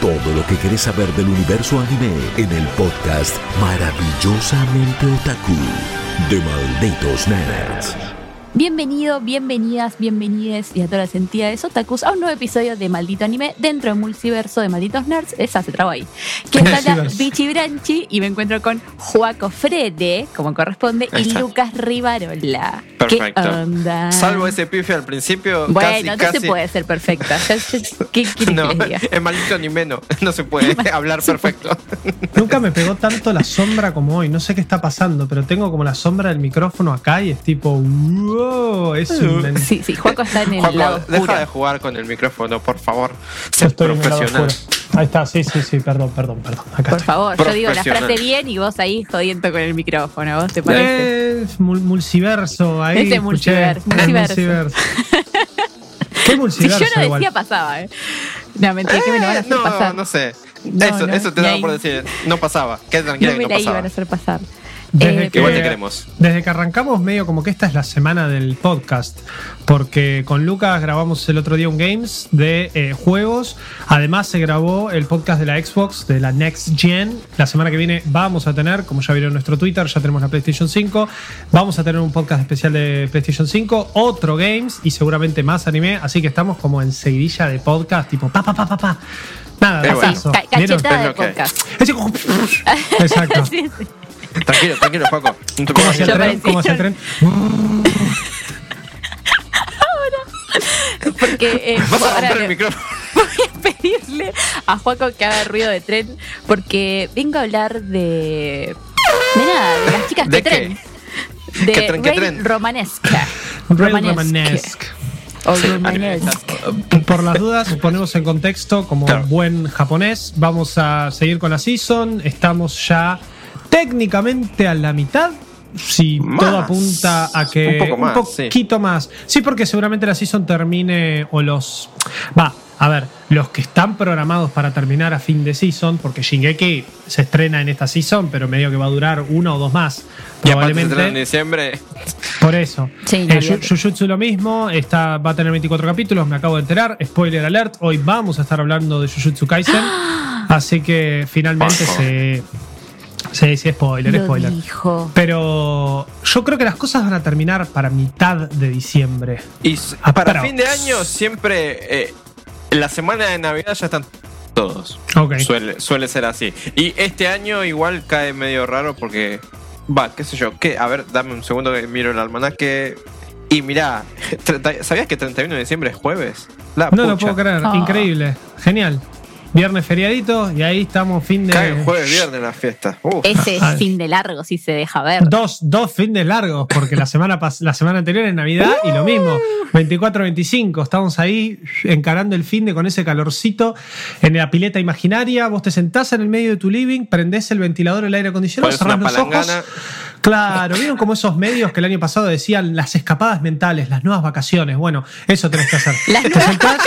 Todo lo que querés saber del universo anime en el podcast Maravillosamente Otaku de Malditos Nerds. Bienvenido, bienvenidas, bienvenides y a todas las entidades otakus a un nuevo episodio de Maldito Anime dentro del multiverso de Malditos Nerds. Esa se trabó ahí. Que habla Bichi Branchi y me encuentro con Joaco Frede, como corresponde, y Lucas Rivarola. Perfecto. ¿Qué onda? Salvo ese pife al principio. Bueno, no se puede ser perfecta. ¿Qué quieres no, que diga? En Maldito Anime no, no se puede hablar perfecto. Nunca me pegó tanto la sombra como hoy. No sé qué está pasando, pero tengo como la sombra del micrófono acá y es tipo es un... Sí, sí, Juaco está en el lado oscuro. Deja de jugar con el micrófono, por favor. Sé profesional. Ahí está, sí, sí, sí, perdón, perdón, perdón. por favor, yo digo la frase bien y vos ahí jodiendo con el micrófono, ¿vos te parece? Es multiverso, ahí. Este multiverso. multiverso. ¿Qué multiverso? Si yo no decía pasaba, ¿eh? No, mentira, que me lo van a hacer no, pasar. No, sé. eso, eso te daba por decir. No pasaba. Quédate tranquila no me que no la pasaba. iban a hacer pasar. Desde, eh, que, te queremos. desde que arrancamos, medio como que esta es la semana del podcast. Porque con Lucas grabamos el otro día un Games de eh, juegos. Además, se grabó el podcast de la Xbox, de la Next Gen. La semana que viene vamos a tener, como ya vieron en nuestro Twitter, ya tenemos la PlayStation 5. Vamos a tener un podcast especial de PlayStation 5, otro Games y seguramente más anime. Así que estamos como en seguidilla de podcast, tipo pa, pa, pa, pa, pa. Nada, de bueno. cachetada de podcast. Exacto. sí, sí. Tranquilo, tranquilo, Paco. ¿Cómo hacia el tren? ¿Cómo hacia el tren? Ahora. Porque eh, Vas a romper el micrófono. Voy a pedirle a Juaco que haga ruido de tren porque vengo a hablar de. De nada, de las chicas ¿De que tren. De ¿Qué tren, qué Rail tren? Romanesca. Rail Romanesque. Romanesque. Por las dudas, ponemos en contexto, como Claro. buen japonés, vamos a seguir con la season. Estamos ya técnicamente a la mitad. Si Más. todo apunta a que Un poco más, poquito más. Sí, porque seguramente la season termine o los va, a ver, los que están programados para terminar a fin de season, porque Shingeki se estrena en esta season, pero medio que va a durar una o dos más. Y aparte se Probablemente. estrena en diciembre. Por eso. Sí, Eh. Jujutsu lo mismo, está, va a tener 24 capítulos, me acabo de enterar. Spoiler alert, hoy vamos a estar hablando de Jujutsu Kaisen. Así que finalmente se. Sí, sí, spoiler, Lo spoiler. dijo. Pero yo creo que las cosas van a terminar para mitad de diciembre. Y Ah, para pero- fin de año siempre. eh, en la semana de Navidad ya están todos. Ok. Suele, suele ser así. Y este año igual cae medio raro porque. Va, qué sé yo. ¿qué? A ver, dame un segundo que miro el almanaque. Y mirá, 30 ¿sabías que 31 de diciembre es jueves? La No lo puedo creer, Ah. increíble, genial. Viernes feriadito y ahí estamos fin de. Cae jueves, viernes la fiesta. Uf. Ese Ah. es fin de largo si se deja ver. Dos, dos fines largos, porque la semana, pas- la semana anterior es Navidad y lo mismo, 24-25, estamos ahí encarando el fin de con ese calorcito en la pileta imaginaria, vos te sentás en el medio de tu living, prendés el ventilador, el aire acondicionado, cerrás los ojos. Claro, ¿vieron como esos medios que el año pasado decían las escapadas mentales, las nuevas vacaciones? Bueno, eso tenés que hacer. Las Te sentás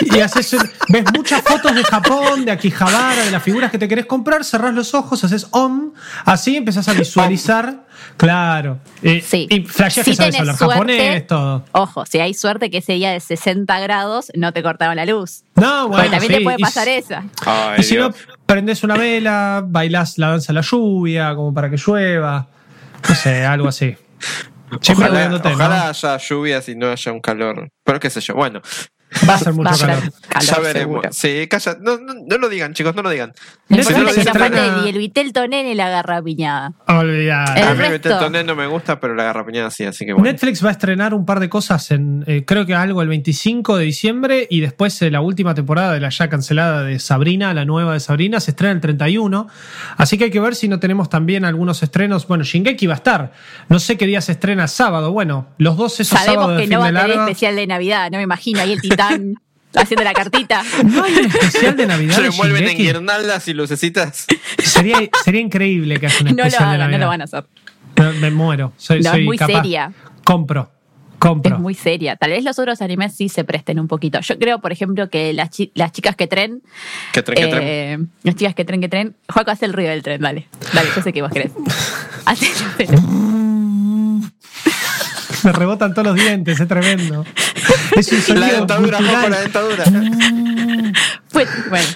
y haces un- ves muchas fotos de Japón, de Akihabara, de las figuras que te querés comprar, cerrás los ojos, haces om, así empezás a visualizar. Claro. Eh, Sí. Y flasheas Si que sabes hablar suerte, japonés, todo. Ojo, si hay suerte que ese día de 60 grados no te cortaron la luz. No, Porque bueno, también sí, te puede y pasar si- esa. Ay, Y si no, Dios. prendés una vela, bailás la danza de la lluvia, como para que llueva. No sé, algo así. Siempre Ojalá, cuidándote, ¿no? ojalá haya lluvias y no haya un calor. Pero qué sé yo. Bueno, Va a ser mucho a ser calor. calor, ya veremos. seguro. Sí, calla. No, no, no lo digan, chicos, no lo digan. Lo que la estrena- parte del y el Vitel Tonene la agarra piñada. Olvidar. El a mí el toné no me gusta, pero la garrapiñada sí, así que bueno. Netflix va a estrenar un par de cosas en, eh, creo que algo el 25 de diciembre y después eh, la última temporada de la ya cancelada de Sabrina, la nueva de Sabrina, se estrena el 31. Así que hay que ver si no tenemos también algunos estrenos. Bueno, Shingeki va a estar. No sé qué día se estrena sábado. Bueno, los dos esos Sabemos sábados de que fin no va a de tener especial de Navidad, no me imagino ahí el titán. Haciendo la cartita. No hay un especial de Navidad. Se de envuelven en guirnaldas y lucecitas. Sería, sería increíble que haya un No lo especial de hagan, no Navidad. lo van a hacer. No, me muero. Soy, No, es soy muy capaz. seria. Compro. Compro. Es muy seria. Tal vez los otros animes sí se presten un poquito. Yo creo, por ejemplo, que las, chi- las chicas que tren, Que tren, que tren. eh, las chicas que tren, que tren, Juaco hace el ruido del tren, dale. Dale, yo sé que vos querés. Hacelo, hacelo. Me rebotan todos los dientes, es tremendo. Es un La sonido dentadura, gutural. Juanjo, la dentadura. Pues, bueno.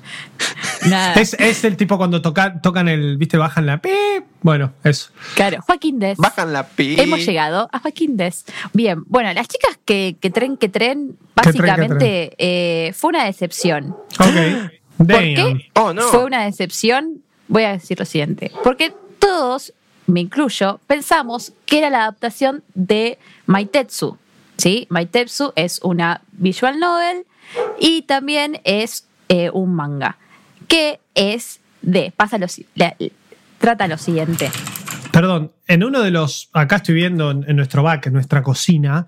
Nada. Es, es el tipo cuando toca- tocan el, viste, bajan la pi. Bueno, eso. Claro, Joaquín Des. Bajan la pi. Hemos llegado a Joaquín Des. Bien, bueno, las chicas que, que tren, que tren, Que tren, que básicamente eh, fue una decepción. Ok. ¿Por Damn. qué Oh, no. fue una decepción? Voy a decir lo siguiente. Porque todos, me incluyo, pensamos que era la adaptación de Maitetsu. ¿Sí? Maitetsu es una visual novel y también es eh, un manga. Que es de. Pasa lo, si- la- trata lo siguiente. Perdón, en uno de los. Acá estoy viendo en, en nuestro back, en nuestra cocina.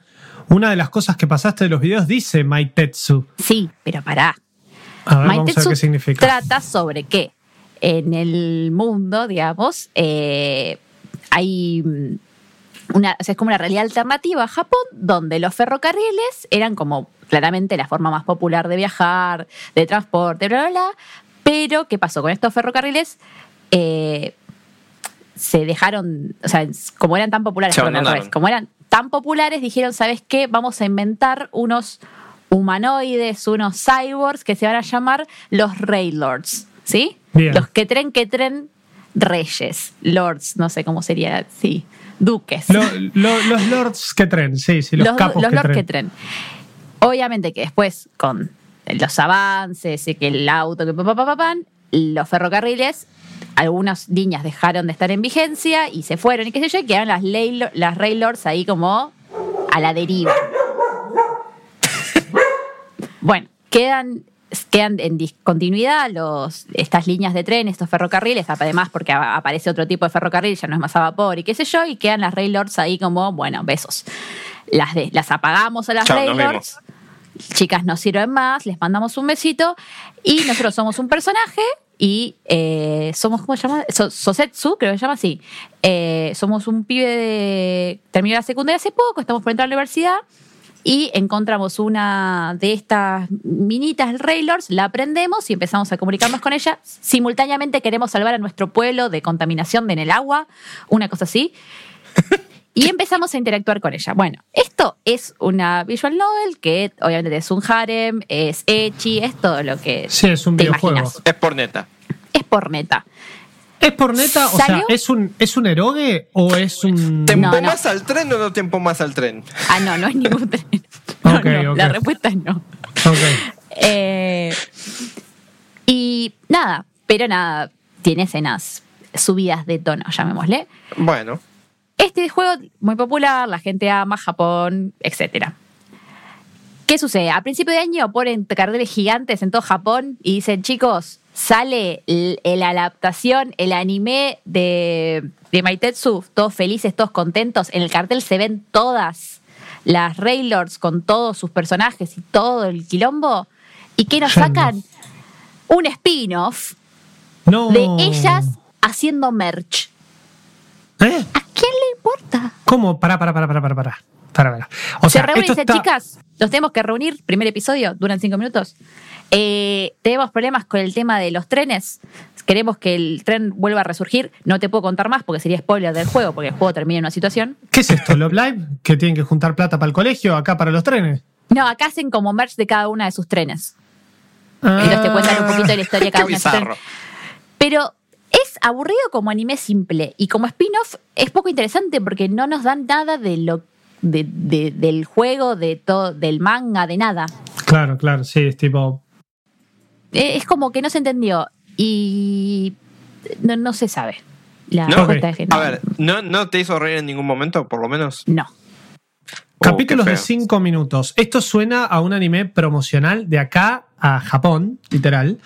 Una de las cosas que pasaste de los videos dice Maitetsu. Sí, pero pará. A ver, vamos a ver qué significa. trata sobre que en el mundo, digamos, eh, hay una, o sea, es como una realidad alternativa a Japón, donde los ferrocarriles eran como claramente la forma más popular de viajar, de transporte, bla, bla, bla. Pero, ¿qué pasó con estos ferrocarriles? Eh, se dejaron, o sea, como eran tan populares, como eran tan populares, dijeron, ¿sabes qué? Vamos a inventar unos humanoides, unos cyborgs que se van a llamar los Raylords, ¿sí? Bien. Los que tren, que tren reyes, lords, no sé cómo sería, sí, duques. Lo- lo- los lords que tren, sí, sí, los, los capos los que lords tren. que tren. Obviamente que después, con los avances que el auto, que pa, pa, pa, los ferrocarriles, algunas líneas dejaron de estar en vigencia y se fueron y qué sé yo, y quedaron las, Leylo- las Raylords ahí como a la deriva. bueno, quedan, quedan en discontinuidad los, estas líneas de tren, estos ferrocarriles, además porque aparece otro tipo de ferrocarril, ya no es más a vapor y qué sé yo, y quedan las Raylords ahí como, bueno, besos. Las, de- las apagamos a las Chao, nos Raylords. Chicas no sirven más, les mandamos un besito y nosotros somos un personaje y eh, somos, ¿cómo se llama? So- Sosetsu, creo que se llama así. Eh, somos un pibe de... Terminó la secundaria hace poco, estamos por entrar a la universidad y encontramos una de estas minitas Raylords, la aprendemos y empezamos a comunicarnos con ella. Simultáneamente queremos salvar a nuestro pueblo de contaminación de en el agua, una cosa así. Y empezamos a interactuar con ella. Bueno, esto es una visual novel que obviamente es un harem, es ecchi, es todo lo que Sí, es un te videojuego. imaginas. Es por neta. Es por neta. ¿Es por neta? O sea. ¿es un, ¿es un erogue o es un. ¿Tempo No, no. más al tren o no tempo más al tren? Ah, no, no es ningún tren. No, Ok, no, ok. La respuesta es no. Ok. Eh, y nada, pero nada, tiene escenas subidas de tono, llamémosle. Bueno. Este juego muy popular, la gente ama Japón, etc. ¿Qué sucede? A principio de año ponen carteles gigantes en todo Japón y dicen, chicos, sale la adaptación, el anime de, de Maitetsu, todos felices, todos contentos. En el cartel se ven todas las Raylords con todos sus personajes y todo el quilombo. ¿Y qué nos sacan? Un spin-off No. de ellas haciendo merch. ¿Eh? ¿A quién le importa? ¿Cómo? Pará, pará, pará, pará, pará, pará. Pará, pará. O Se sea, reúnen y dicen, está- chicas, los tenemos que reunir, primer episodio, duran cinco minutos. Eh, tenemos problemas con el tema de los trenes. Queremos que el tren vuelva a resurgir. No te puedo contar más porque sería spoiler del juego, porque el juego termina en una situación. ¿Qué es esto? ¿Love Live? ¿Que tienen que juntar plata para el colegio? ¿Acá para los trenes? No, acá hacen como merch de cada una de sus trenes. Ah. Entonces te cuentan un poquito de la historia de cada una de sus trenes. Pero es aburrido como anime simple y como spin-off es poco interesante porque no nos dan nada de lo de- de- del juego, de todo, del manga, de nada. Claro, claro, sí, es tipo. Eh, Es como que no se entendió y no, no se sabe. La No, respuesta ok. es que no. A ver, ¿no, ¿no te hizo reír en ningún momento, por lo menos? No. Oh, Capítulos de feo. 5 minutos. Esto suena a un anime promocional de acá a Japón, literal.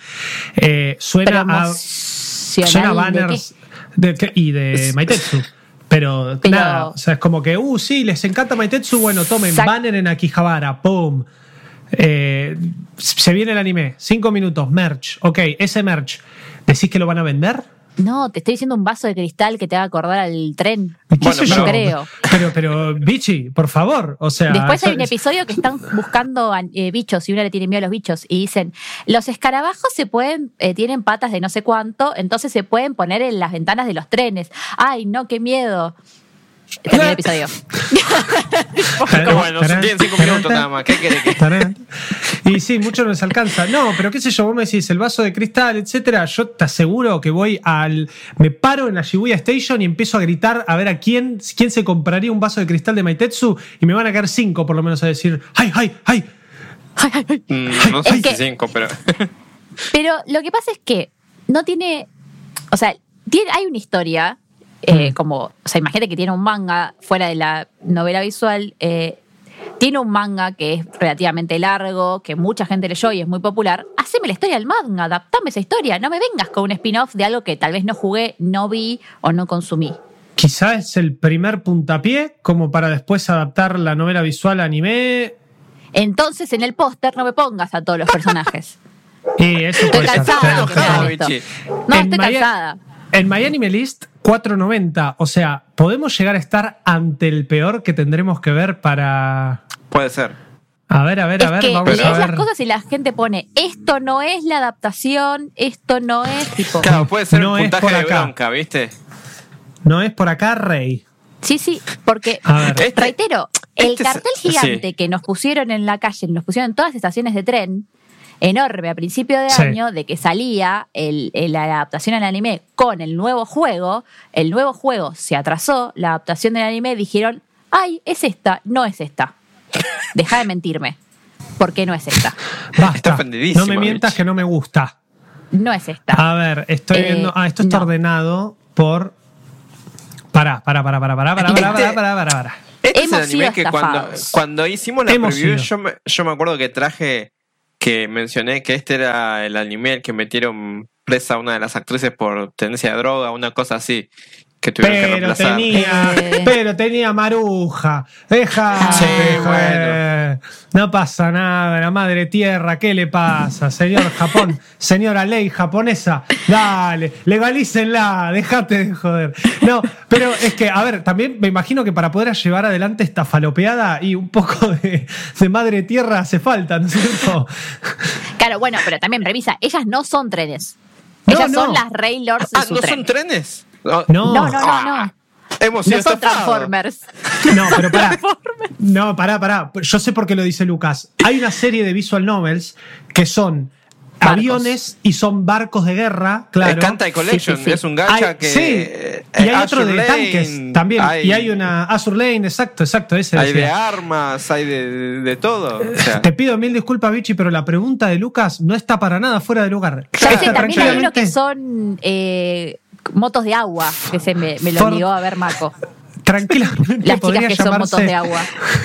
Eh, suena a. Suena a de banners de qué- y de Maitetsu. Pero, Pero- nada, o sea, es como que, uh, sí, les encanta Maitetsu, bueno, tomen banner en Akihabara, ¡pum! Eh, se viene el anime, cinco minutos, merch. Ok, ese merch, ¿decís que lo van a vender? No, te estoy diciendo un vaso de cristal que te va a acordar al tren. Bueno, no creo. Pero, pero, Bichi, por favor, o sea. Después hay un episodio que están buscando eh, bichos y una le tiene miedo a los bichos y dicen: Los escarabajos se pueden, eh, tienen patas de no sé cuánto, entonces se pueden poner en las ventanas de los trenes. Ay, no, qué miedo. Termina el episodio. bueno, tienen cinco minutos nada más. ¿Qué quiere que.? Y sí, mucho no les alcanza. No, pero qué sé yo, vos me decís el vaso de cristal, etcétera. Yo te aseguro que voy al. Me paro en la Shibuya Station y empiezo a gritar a ver a quién, quién se compraría un vaso de cristal de Maitetsu y me van a caer cinco por lo menos a decir: ¡ay, ay, ay! Mm, no sé si cinco, pero. pero lo que pasa es que no tiene. O sea, tiene, hay una historia eh, como, o sea, imagínate que tiene un manga fuera de la novela visual, eh, tiene un manga que es relativamente largo, que mucha gente leyó y es muy popular. Haceme la historia del manga, adaptame esa historia, no me vengas con un spin-off de algo que tal vez no jugué, no vi o no consumí. Quizás es el primer puntapié como para después adaptar la novela visual a anime. Entonces en el póster no me pongas a todos los personajes. Y eso estoy cansada. No, estoy cansada. En My Anime List 490, o sea, ¿podemos llegar a estar ante el peor que tendremos que ver para. Puede ser. A ver, a ver, a ver, vamos a ver. las cosas y la gente pone, esto no es la adaptación, esto no es tipo. Claro, puede ser no un puntaje de bronca, ¿viste? No es por acá, Rey. Sí, sí, porque, este- reitero, el este cartel gigante que nos pusieron en la calle, nos pusieron en todas las estaciones de tren, enorme a principio de año de que salía la adaptación al anime con el nuevo juego. El nuevo juego se atrasó, la adaptación del anime dijeron, ay, es esta, no es esta. Deja de mentirme. ¿Por qué no es esta? Basta. no me mientas que no me gusta. No es esta. A ver, estoy eh, viendo. Ah, esto está ordenado por. Pará, pará, pará, pará, pará, pará, pará, pará, pará, pará, pará. Este es el anime que cuando, cuando hicimos la preview, yo me, yo me acuerdo que traje que mencioné que este era el anime el que metieron presa a una de las actrices por tenencia de droga, una cosa así que tuvieron pero que reemplazar. Tenía, eh. Pero tenía maruja. Deja. Sí, bueno. No pasa nada, la madre tierra, ¿qué le pasa? Señor Japón, señora ley japonesa, dale, legalícenla, déjate de joder. No, pero es que, a ver, también me imagino que para poder llevar adelante esta falopeada y un poco de, madre tierra hace falta, ¿no es cierto? Claro, bueno, pero también revisa, ellas no son trenes. Ellas son las Rey Lords ah, ¿no son trenes? No, no, no, no. Ah, hemos no son Transformers. No, pero pará. No, pará, pará. Yo sé por qué lo dice Lucas. Hay una serie de visual novels que son aviones y son barcos de guerra, claro. Canta Collection, es un gacha que. Sí. Y hay otro de tanques también. y hay una Azur Lane, exacto, exacto. Ese hay de armas, hay de, todo. Te pido mil disculpas, Vichy, pero la pregunta de Lucas no está para nada fuera de lugar. también hay uno que son. Eh, motos de agua, que se me, lo obligó a ver Marco. Tranquilamente. Las chicas que son motos de agua.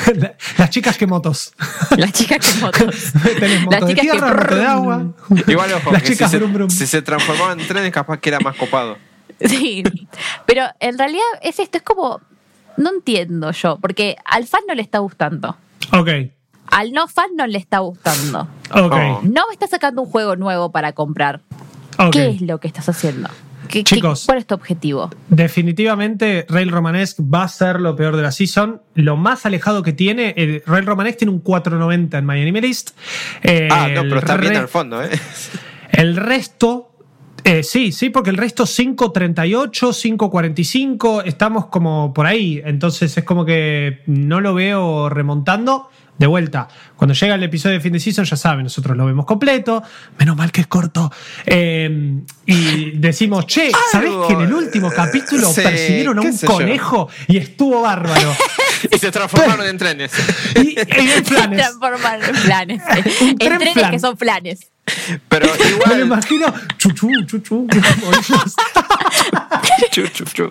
Las chicas que motos. Las chicas que motos. Tenés moto de tierra, que... moto de agua. Igual, ojo, Las chicas si, se, si se transformaban en trenes, capaz que era más copado. Sí, pero en realidad es esto, es como. No entiendo yo, porque al fan no le está gustando. Ok. Al no fan no le está gustando. Ok. No está sacando un juego nuevo para comprar. ¿Qué es lo que estás haciendo? Chicos, ¿cuál es tu objetivo? Definitivamente, Rail Romanesque va a ser lo peor de la season. Lo más alejado que tiene, el Rail Romanesque tiene un 490 en My Anime List. ah, no, pero está bien al fondo, ¿eh? El resto eh, sí, sí, porque el resto 5.38, 5.45, estamos como por ahí. Entonces es como que no lo veo remontando. De vuelta, cuando llega el episodio de fin de season, ya saben, nosotros lo vemos completo, menos mal que es corto. Eh, y decimos, che, ¿sabés que en el último capítulo persiguieron a un conejo y estuvo bárbaro? y se transformaron en trenes. Y, en planes. Se transformaron en planes. en trenes que son planes. Pero igual. Me lo imagino. Chuchu, chuchu. chuchu,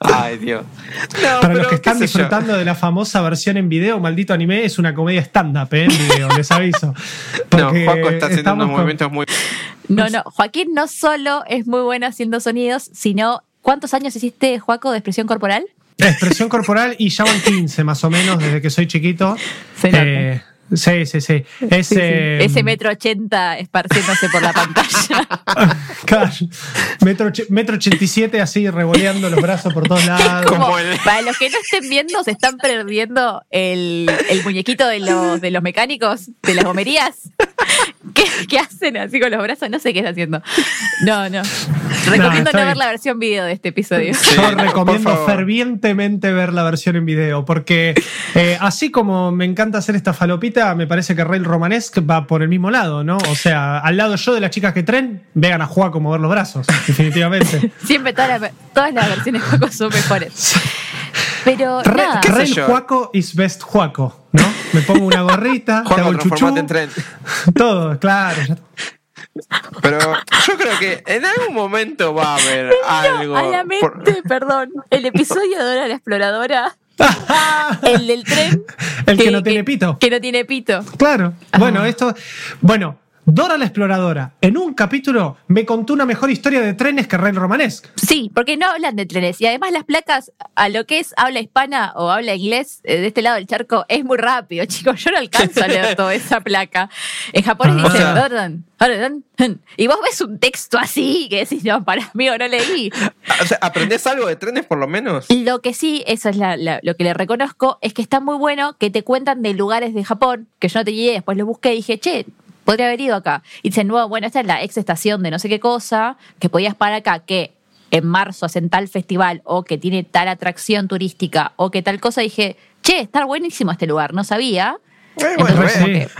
Ay, Dios. Para los que están disfrutando de la famosa versión en video, maldito anime, es una comedia stand-up, ¿eh? En video, les aviso. no, Juaco está haciendo unos movimientos muy. No, no. Joaquín no solo es muy bueno haciendo sonidos, sino. ¿Cuántos años hiciste, Joaco, de expresión corporal? Expresión corporal y ya van 15 más o menos desde que soy chiquito. Eh, Sí, sí, sí. Ese, Ese metro ochenta esparciéndose por la pantalla. claro. Metro, metro ochenta y siete así revoleando los brazos por todos lados. Para los que no estén viendo, se están perdiendo el, el muñequito de los, de los mecánicos, de las gomerías. ¿Qué, hacen así con los brazos? No sé qué está haciendo. No, no. Recomiendo no, ver la versión video de este episodio. Yo recomiendo fervientemente ver la versión en video, porque eh, así como me encanta hacer esta falopita, me parece que Rail Romanesque va por el mismo lado, ¿no? O sea, al lado yo de las chicas que tren, vean a Juaco mover los brazos, definitivamente. Siempre todas las, todas las versiones de Juaco son mejores. Pero nada. Rail Juaco is best Juaco, ¿no? Me pongo una gorrita, te hago el chuchú. En tren. Todo, claro. Pero yo creo que en algún momento va a haber algo. A la mente, perdón. El episodio de Dora la Exploradora. el del tren. El que, no tiene pito. Que no tiene pito. Claro. Bueno, esto. Bueno, Dora la exploradora, en un capítulo me contó una mejor historia de trenes que Rail Romanesque. Sí, porque no hablan de trenes. Y además las placas, a lo que es habla hispana o habla inglés, eh, de este lado del charco, es muy rápido, chicos. Yo no alcanzo a leer toda esa placa. En japonés dice Doran, y vos ves un texto así que decís, no, para mí no leí. O sea, ¿aprendés algo de trenes por lo menos? Lo que sí, eso es lo que le reconozco, es que está muy bueno que te cuentan de lugares de Japón, que yo no te llegué, después lo busqué y dije, che, podría haber ido acá. Y dicen, no, bueno, esta es la ex estación de no sé qué cosa, que podías parar acá, que en marzo hacen tal festival o que tiene tal atracción turística o que tal cosa. dije, che, está buenísimo este lugar, no sabía. Eh, bueno,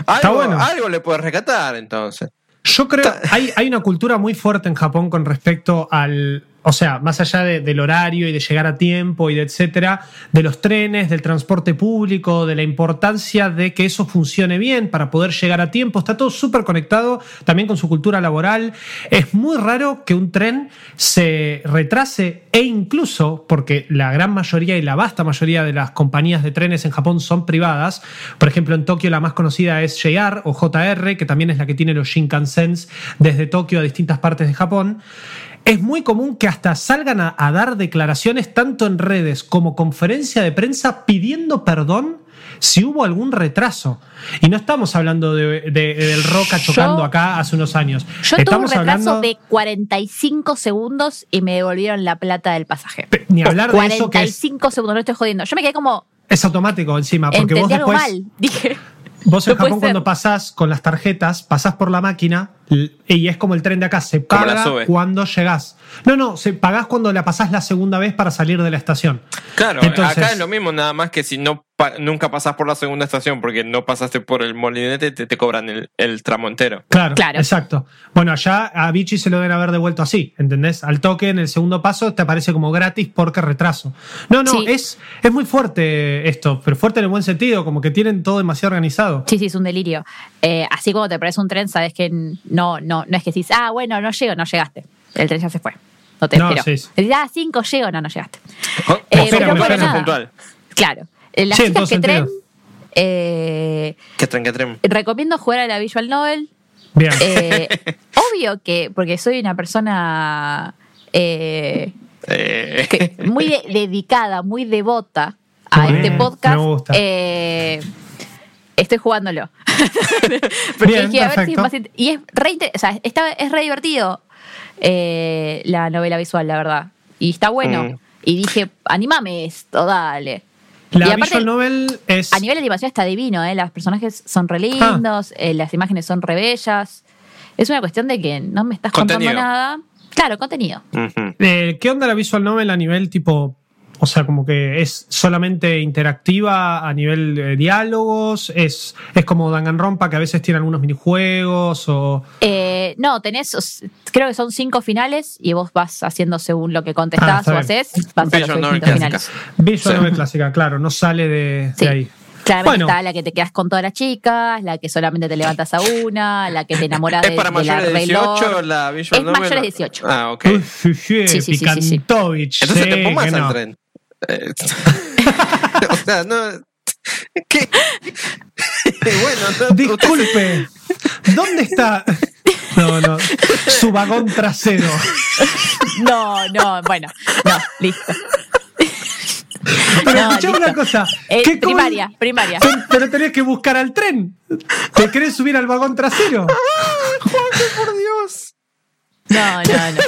algo, bueno. algo le puedes rescatar entonces. Yo creo, hay, hay una cultura muy fuerte en Japón con respecto al, o sea, más allá del horario y de llegar a tiempo y de etcétera, de los trenes, del transporte público, de la importancia de que eso funcione bien para poder llegar a tiempo, está todo súper conectado también con su cultura laboral. Es muy raro que un tren se retrase e incluso, porque la gran mayoría y la vasta mayoría de las compañías de trenes en Japón son privadas, por ejemplo en Tokio la más conocida es JR o JR, que también es la que tiene los Shinkansen desde Tokio a distintas partes de Japón es muy común que hasta salgan a, dar declaraciones tanto en redes como conferencia de prensa pidiendo perdón si hubo algún retraso. Y no estamos hablando de, del Roca chocando acá hace unos años. Yo estamos tuve un retraso de 45 segundos y me devolvieron la plata del pasaje. Ni hablar de eso que 45 segundos, no estoy jodiendo. Yo me quedé como... Es automático encima, porque vos después... mal, dije. Vos en Japón cuando pasás con las tarjetas, pasás por la máquina y es como el tren de acá, se paga cuando llegás. No, no, se pagás cuando la pasás la segunda vez para salir de la estación. Claro, acá es lo mismo, nada más que si no nunca pasás por la segunda estación porque no pasaste por el molinete, te, cobran el, tramo entero. Claro, claro, exacto. Bueno, allá a Vichy se lo deben haber devuelto así, ¿entendés? Al toque, en el segundo paso, te aparece como gratis porque retraso. No, no, es, es muy fuerte esto, pero fuerte en el buen sentido, como que tienen todo demasiado organizado. Sí, sí, es un delirio. Eh, así como te parece un tren, sabes que no, no, no es que decís, ah, bueno, no llego, no llegaste. El tren ya se fue. No te espero. Sí, ah, cinco llego, no, no llegaste. Oh, eh, pero, puntual. Claro. Eh, las chicas que tren. Eh, ¿Qué tren, qué tren? Recomiendo jugar a la Visual Novel. Bien. Eh, obvio que, porque soy una persona eh, eh. muy dedicada, muy devota a este podcast. Me gusta. Estoy jugándolo. Porque dije, a ver si es más. Y es re, o sea, está, es re divertido la novela visual, la verdad. Y está bueno. Mm. Y dije, animame esto, dale. La visual novel es. A nivel de animación está divino, ¿eh? Los personajes son re lindos, ah. eh, las imágenes son re bellas. Es una cuestión de que no me estás contando nada. Claro, contenido. Eh, ¿Qué onda la visual novel a nivel tipo o sea, como que es solamente interactiva a nivel de diálogos, es, es como Danganronpa que a veces tiene algunos minijuegos o... Eh, no, tenés, creo que son cinco finales y vos vas haciendo según lo que contestás ah, o haces, vas a los distintos finales. Visual clásica, claro, no sale de, ahí. Claramente está la que te quedas con todas las chicas, la que solamente te levantas a una, la que te enamoras de, ¿Es para mayores de 18 la Visual Es mayores de 18. Ah, ok. sí, sí, sí, sí, sí, Entonces te pongas al tren. Eh, o sea, no. ¿Qué? bueno, disculpe. ¿Dónde está? No, no. Su vagón trasero. No, no, bueno, no, listo. Pero No, escuchame listo. una cosa. Eh, ¿qué coño- primaria, primaria. Te- Pero tenés que buscar al tren. ¿Te querés subir al vagón trasero? por Dios. No, no, no.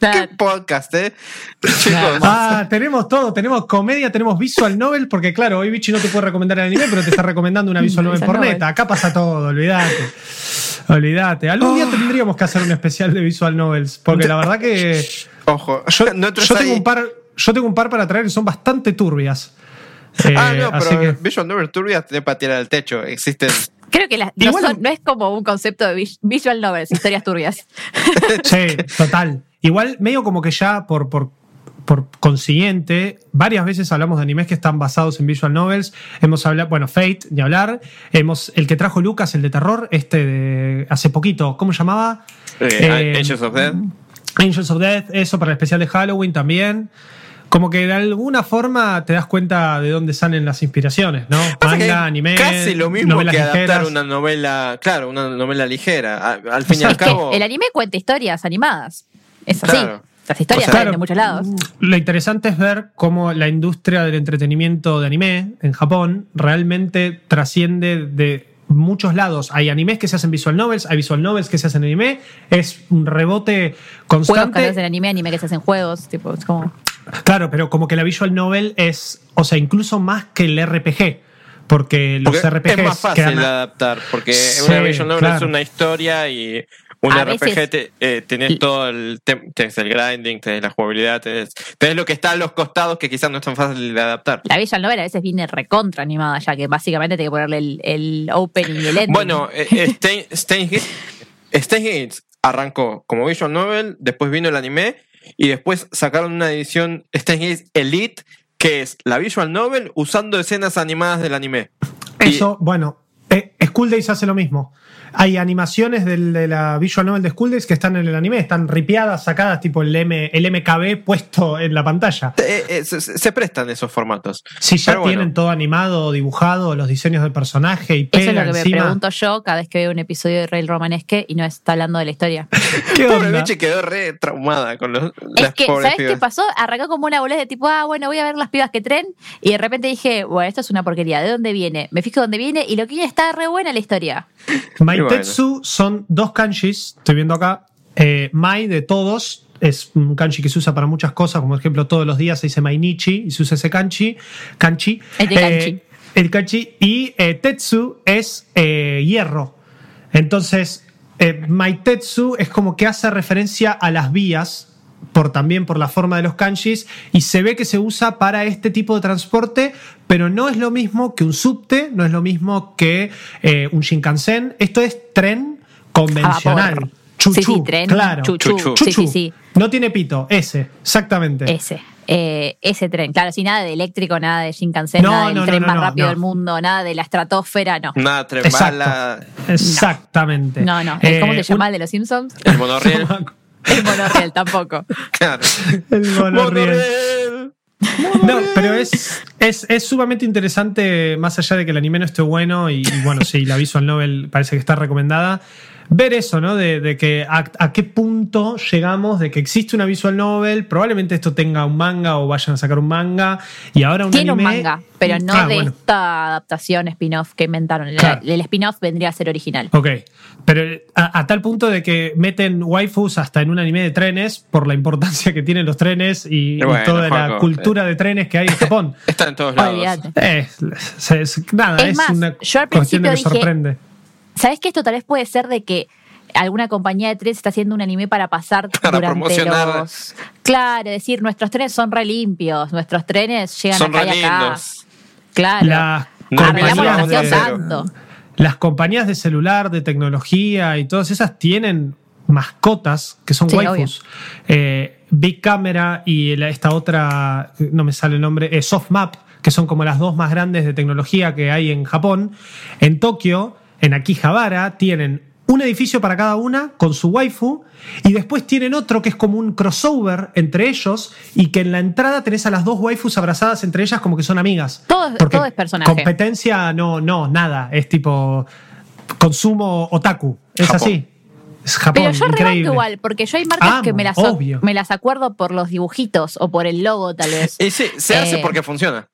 Qué podcast, eh. Chicos. Ah, tenemos todo. Tenemos comedia, tenemos visual novel. Porque, claro, hoy Vichy no te puede recomendar el anime, pero te está recomendando una visual novel por neta. Acá pasa todo, olvídate. Olvídate. Algún día tendríamos que hacer un especial de visual novels. Porque la verdad que. Ojo. Yo, no tengo un par. Yo tengo un par para traer que son bastante turbias. Eh, Ah, no, así pero que. Visual Novel Turbia tiene para tirar al techo. Existen. Creo que no, son- no es como un concepto de vis- visual novels, historias turbias. Sí, total. Igual, medio como que ya por, por, por consiguiente, varias veces hablamos de animes que están basados en visual novels. Hemos hablado, bueno, Fate, ni hablar. Hemos, el que trajo Lucas, el de terror, este de hace poquito, ¿cómo se llamaba? Eh, Eh, Angels of Death. Angels of Death, eso para el especial de Halloween también. Como que de alguna forma te das cuenta de dónde salen las inspiraciones, ¿no? Manga, anime. Casi lo mismo novelas que adaptar ligeras. una novela, claro, una novela ligera. Al fin y al cabo. el anime cuenta historias animadas. Es así. Claro. Las historias O sea, salen Claro. de muchos lados. Lo interesante es ver cómo la industria del entretenimiento de anime en Japón realmente trasciende de muchos lados. Hay animes que se hacen visual novels, hay visual novels que se hacen anime. Es un rebote Juegos que constante. se hacen anime, anime que se hacen juegos. Tipo, es como. Claro, pero como que la visual novel es, o sea, incluso más que el RPG. Porque los porque RPGs es más fácil quedan- de adaptar, porque Sí, una visual novel claro. es una historia y un A RPG veces- te- eh, tenés todo el tenés el grinding, tenés la jugabilidad, tenés, tenés lo que está a los costados que quizás no es tan fácil de adaptar. La visual novel a veces viene recontra animada, ya que básicamente tiene que ponerle el, el opening y el ending. Bueno, eh, eh, Stein- Steins Gate- Steins Gate arrancó como visual novel, después vino el anime y después sacaron una edición Steins Gate Elite que es la visual novel usando escenas animadas del anime. Y- Eso, bueno, eh, School Days hace lo mismo. Hay animaciones del- de la visual novel de School Days que están en el anime, están ripiadas, sacadas, tipo el, M, el MKB puesto en la pantalla. eh, eh, se, se prestan esos formatos. Si ya Pero bueno. tienen todo animado, dibujado, los diseños del personaje y Eso pega es lo que me pregunto yo cada vez que veo un episodio de Rail Romanesque y no está hablando de la historia. ¿Qué Pobre quedó re traumada con los, Es las que, ¿sabes qué pibas. pasó? Arrancó como una boleta de tipo, ah, bueno, voy a ver las pibas que tren. Y de repente dije, bueno, esto es una porquería. ¿De dónde viene? Me fijo dónde viene y lo que viene está re buena la historia. Maitetsu son dos kanjis, estoy viendo acá. Eh, Mai de todos es un kanji que se usa para muchas cosas, como por ejemplo todos los días se dice Mainichi y se usa ese kanji. kanji. El de kanji. Eh, el kanji. Y eh, Tetsu es eh, hierro. Entonces, eh, Maitetsu es como que hace referencia a las vías. Por, también por la forma de los kanjis y se ve que se usa para este tipo de transporte pero no es lo mismo que un subte no es lo mismo que eh, un Shinkansen esto es tren convencional vapor. Chuchú, sí, sí, tren. claro. Sí, sí, sí. no tiene pito ese exactamente Ese. Eh, ese tren. Claro, sí, nada de eléctrico, nada de Shinkansen, No, nada del no, tren no, más rápido no. del mundo, nada de la estratosfera, no. Nada, tres Exacto. exactamente No, no. Eh, ¿Cómo se llama un- el de los Simpsons? el monorriel. El monorriel tampoco. claro. el monorriel. No, pero es, es, es sumamente interesante, más allá de que el anime no esté bueno, y, y bueno, sí, la visual novel parece que está recomendada, ver eso, ¿no? De, de que a, a qué punto llegamos, de que existe una visual novel, probablemente esto tenga un manga o vayan a sacar un manga, y ahora un Tiene un anime- manga, pero no Ah, de bueno. esta adaptación spin-off que inventaron. El- Claro. El, spin-off vendría a ser original. Ok, pero a, a tal punto de que meten waifus hasta en un anime de trenes por la importancia que tienen los trenes y, y Bueno, toda la cultura de trenes que hay en Japón. Está en todos lados. Olvídate. Es, es- es- nada, Es es, más, una yo al cuestión que dije- sorprende. ¿Sabes que esto tal vez puede ser de que alguna compañía de trenes está haciendo un anime para pasar Para durante promocionar. los... Claro, decir, nuestros trenes son re limpios, nuestros trenes llegan Son acá re y acá. Claro. Las la de- tanto. Las compañías de celular, de tecnología y todas esas tienen mascotas que son Sí, waifus. Eh, Big Camera y la- esta otra, no me sale el nombre, eh, Softmap, que son como las dos más grandes de tecnología que hay en Japón. En Tokio, en Akihabara, tienen un edificio para cada una con su waifu y después tienen otro que es como un crossover entre ellos y que en la entrada tenés a las dos waifus abrazadas entre ellas como que son amigas. Todo- Porque todo es personaje. Competencia no, no, nada. Es tipo consumo otaku. Es Japón. así. Es Japón. Pero yo rebanco igual, porque yo hay marcas Amo, que me las, me las acuerdo por los dibujitos o por el logo, tal vez. Y sí, se hace Eh. porque funciona.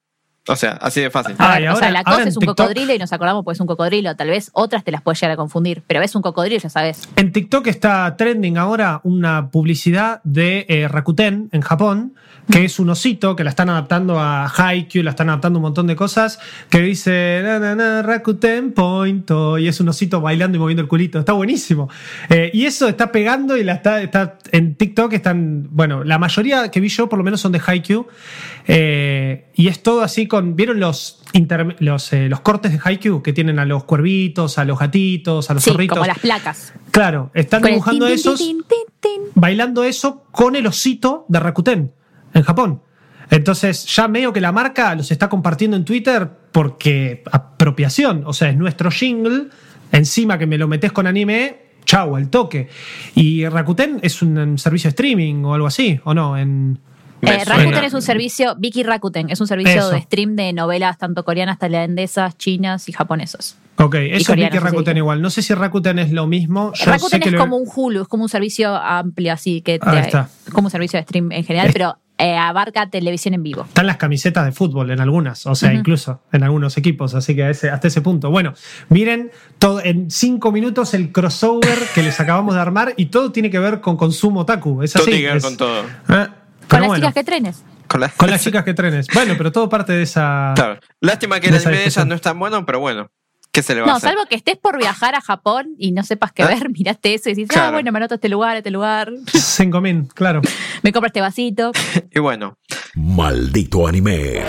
O sea, así de fácil. Ah, o sea, la cosa es un TikTok- cocodrilo y nos acordamos porque es un cocodrilo. Tal vez otras te las puedes llegar a confundir, pero ves un cocodrilo, ya sabes. En TikTok está trending ahora una publicidad de eh, Rakuten en Japón, que es un osito que la están adaptando a Haikyuu, la están adaptando a un montón de cosas, que dice na, na, na, Rakuten Point, oh", y es un osito bailando y moviendo el culito. Está buenísimo. Eh, y eso está pegando y la está, está en TikTok están, bueno, la mayoría que vi yo por lo menos son de Haikyuu. eh, y es todo así con, ¿vieron los, inter- los, eh, los cortes de Haikyuu que tienen a los cuervitos, a los gatitos, a los Sí, zorritos? como las placas. Claro, están Con dibujando tin, esos, tin, tin, tin. bailando eso con el osito de Rakuten en Japón. Entonces, ya medio que la marca los está compartiendo en Twitter porque apropiación, o sea, es nuestro jingle, encima que me lo metes con anime, chau, al toque. Y Rakuten es un, un servicio de streaming o algo así, ¿o no? En, Eh. Rakuten es un servicio, Viki Rakuten, es un servicio Eso. de stream de novelas tanto coreanas, tailandesas, chinas y japonesas. ok, eso es sí, Rakuten igual. No sé si Rakuten es lo mismo. Yo sé Rakuten que es lo- como un Hulu, es como un servicio amplio, así que te- está. como un servicio de stream en general, Es- pero eh, abarca televisión en vivo. Están las camisetas de fútbol en algunas, o sea, incluso en algunos equipos, así que a ese- hasta ese punto. Bueno, miren, todo, en cinco minutos el crossover que les acabamos de armar y todo tiene que ver con consumo otaku. Es Todo tiene que ver es- con todo. Ah, Con pero las bueno, chicas que trenes. Con, la- con las chicas que trenes. Bueno, pero todo parte de esa. Claro. Lástima que de el anime de ellas no es tan bueno, pero bueno. ¿Qué se le va a No, hacer? salvo que estés por viajar a Japón y no sepas qué ¿Ah? ver, miraste eso y dices, ah, bueno, me anoto este lugar, este lugar, Cinco min, claro. me compro este vasito. Y bueno, Maldito anime.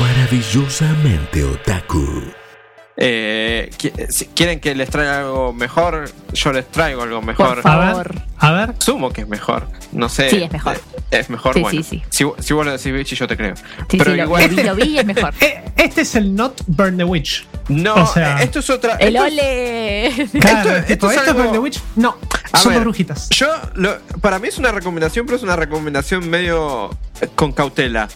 Maravillosamente otaku. Eh, si quieren que les traiga algo mejor, yo les traigo algo mejor. Por favor. A ver. Sumo que es mejor. No sé. Sí, es mejor. Eh, Es mejor, Sí, bueno. sí, sí. Si, si vos lo decís, Vichy, yo te creo. Sí, pero igual. lo, vi, lo vi y es mejor. Eh, Este es el Not Burn the Witch. No, O sea- esto es otra. El esto es- ole. Claro, Esto- tipo, esto es ¿esto es algo- Burn the Witch? No, A son ver, brujitas. Yo, lo- para mí es una recomendación, pero es una recomendación medio eh, con cautela.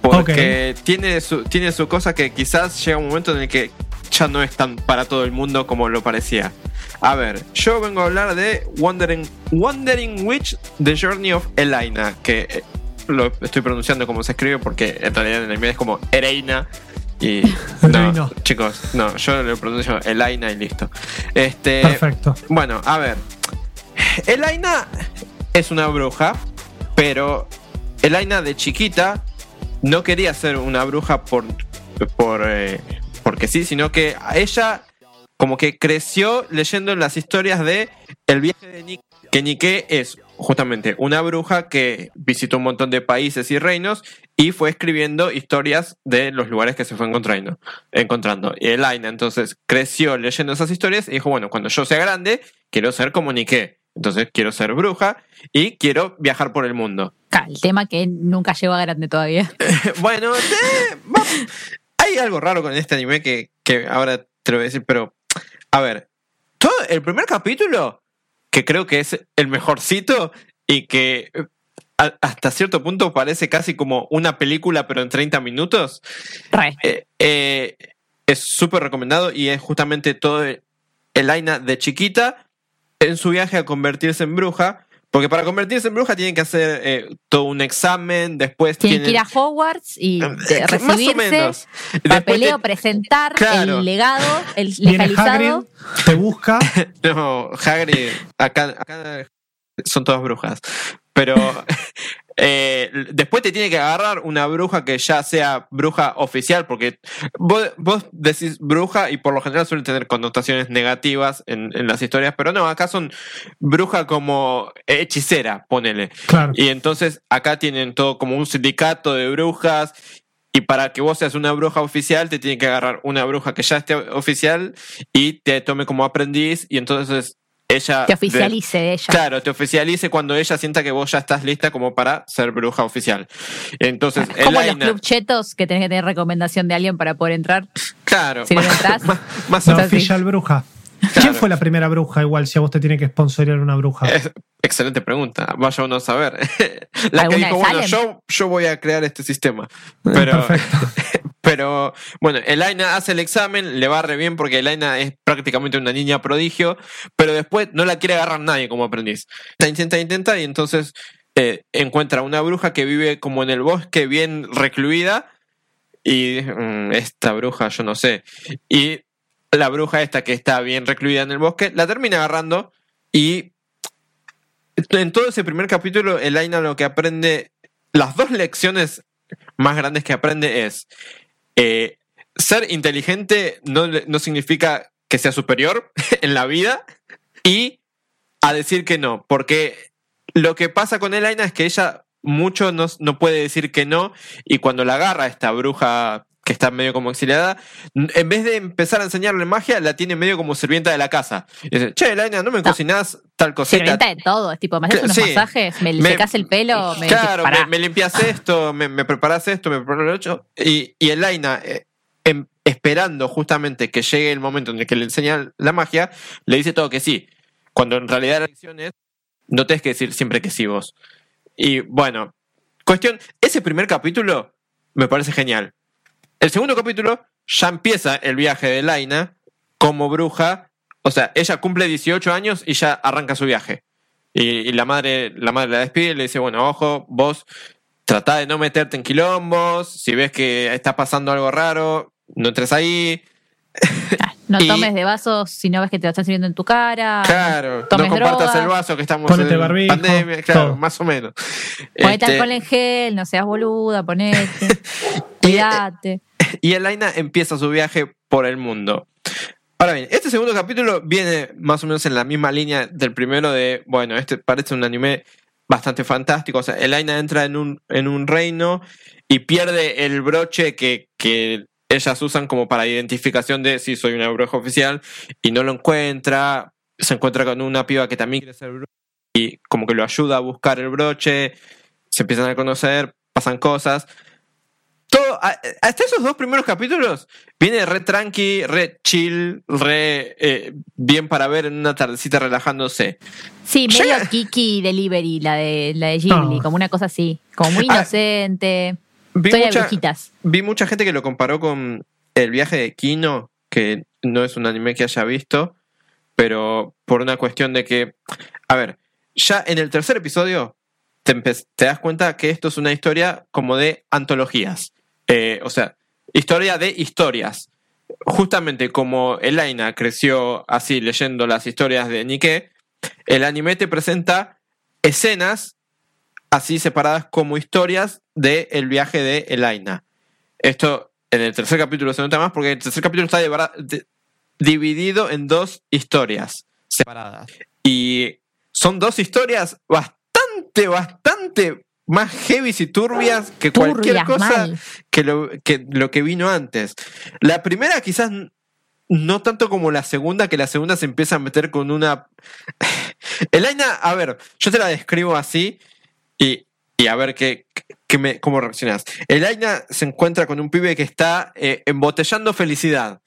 Porque tiene, su, tiene su cosa que quizás llega un momento en el que ya no es tan para todo el mundo como lo parecía. A ver, yo vengo a hablar de Wandering, Wandering Witch, The Journey of Elena, que eh, lo estoy pronunciando como se escribe porque en realidad en el anime es como Ereina. Y no, chicos, no, yo lo pronuncio Elaina y listo. Este, Perfecto. bueno, a ver. Elaina es una bruja, pero Elaina de chiquita no quería ser una bruja por, por eh, porque sí, sino que a ella como que creció leyendo las historias de el viaje de Nick, que Nike es justamente una bruja que visitó un montón de países y reinos y fue escribiendo historias de los lugares que se fue encontrando. encontrando. Y Elaina entonces creció leyendo esas historias y dijo, bueno, cuando yo sea grande, quiero ser como Nike. Entonces quiero ser bruja y quiero viajar por el mundo. El tema que nunca llegó a grande todavía. bueno, eh, hay algo raro con este anime que, que ahora te lo voy a decir, pero a ver, todo el primer capítulo, que creo que es el mejorcito y que eh, a- hasta cierto punto parece casi como una película, pero en 30 minutos, eh, eh, es súper recomendado y es justamente todo el Aina de chiquita en su viaje a convertirse en bruja. Porque para convertirse en bruja tienen que hacer eh, todo un examen, después Tienen tienen... que ir a Hogwarts y Eh, de- más o recibirse, menos. Después papeleo, te- presentar Claro. el legado, el legalizado. Hagrid, te busca. No, Hagrid, acá, acá son todas brujas. Pero eh, después te tiene que agarrar una bruja que ya sea bruja oficial, porque vos, vos decís bruja y por lo general suelen tener connotaciones negativas en, en las historias, pero no, acá son bruja como hechicera, ponele. Claro. Y entonces acá tienen todo como un sindicato de brujas. Y para que vos seas una bruja oficial, te tiene que agarrar una bruja que ya esté oficial y te tome como aprendiz. Y entonces ella. Te oficialice de ella. Claro, te oficialice cuando ella sienta que vos ya estás lista como para ser bruja oficial. Entonces, Como los club chetos que tenés que tener recomendación de alguien para poder entrar. Claro, si no entras, más, más o No, Entonces, sí. Official bruja. Claro. ¿Quién fue la primera bruja igual si a vos te tiene que sponsorear una bruja? Es- excelente pregunta. Vaya uno a saber. La que ¿Alguna dijo, bueno, yo, yo voy a crear este sistema. Pero, Perfecto. ¿Alguna Pero bueno, Elaina hace el examen, le va re bien porque Elaina es prácticamente una niña prodigio, pero después no la quiere agarrar nadie como aprendiz. Intenta, intenta y entonces eh, encuentra una bruja que vive como en el bosque bien recluida y mm, esta bruja yo no sé. Y la bruja esta que está bien recluida en el bosque la termina agarrando y en todo ese primer capítulo Elaina lo que aprende, las dos lecciones más grandes que aprende es eh, ser inteligente no, no significa que sea superior en la vida y a decir que no, porque lo que pasa con Elaina es que ella mucho no, no, puede decir que no y cuando la agarra esta bruja que está medio como exiliada, en vez de empezar a enseñarle magia, la tiene medio como sirvienta de la casa. Y dice, che, Elaina, ¿no me cocinás tal cosita? Sirvienta de todo, tipo, me haces unos masajes, me, me, el pelo, me Claro, me, limpias esto, me, me preparas esto, me preparas lo otro. Y, y Elaina, eh, em, esperando justamente que llegue el momento en el que le enseña la magia, le dice todo que sí. Cuando en realidad la lección es, no tenés que decir siempre que sí vos. Y bueno, cuestión, ese primer capítulo me parece genial. El segundo capítulo ya empieza el viaje de Laina como bruja. O sea, ella cumple 18 años y ya arranca su viaje. Y, la madre, la madre la despide y le dice, bueno, ojo, vos tratá de no meterte en quilombos. Si ves que está pasando algo raro, no entres ahí. No tomes de vasos si no ves que te lo están sirviendo en tu cara. Claro, no compartas el vaso que estamos ponete en pandemia, claro, más o menos. Ponete este... alcohol en gel, no seas boluda, ponete. cuídate. Y Elaina empieza su viaje por el mundo. Ahora bien, este segundo capítulo viene más o menos en la misma línea del primero de, bueno, este parece un anime bastante fantástico. O sea, Elaina entra en un, en un reino y pierde el broche que, que ellas usan como para identificación de si soy una bruja oficial y no lo encuentra. Se encuentra con una piba que también quiere ser bruja y como que lo ayuda a buscar el broche. Se empiezan a conocer, pasan cosas. Todo, hasta esos dos primeros capítulos viene re tranqui, re chill, re eh, bien para ver en una tardecita relajándose. Sí, medio Llega... Kiki Delivery, la de, la de Ghibli, como una cosa así, como muy inocente. Ah, Vi mucha, vi mucha, gente que lo comparó con el viaje de Kino, que no es un anime que haya visto, pero por una cuestión de que, a ver, ya en el tercer episodio te, te das cuenta que esto es una historia como de antologías, eh, o sea, historia de historias. Justamente como Elaina creció así leyendo las historias de Nike, el anime te presenta escenas así separadas como historias del el viaje de Elaina. Esto en el tercer capítulo se nota más porque el tercer capítulo está de, de, dividido en dos historias separadas. Y son dos historias bastante, bastante más heavy y turbias que turbias, cualquier cosa que lo, que lo que vino antes. La primera quizás no tanto como la segunda, que la segunda se empieza a meter con una... Elaina, a ver, yo te la describo así y, y a ver qué, me, cómo reaccionas. Elaina se encuentra con un pibe que está eh, embotellando felicidad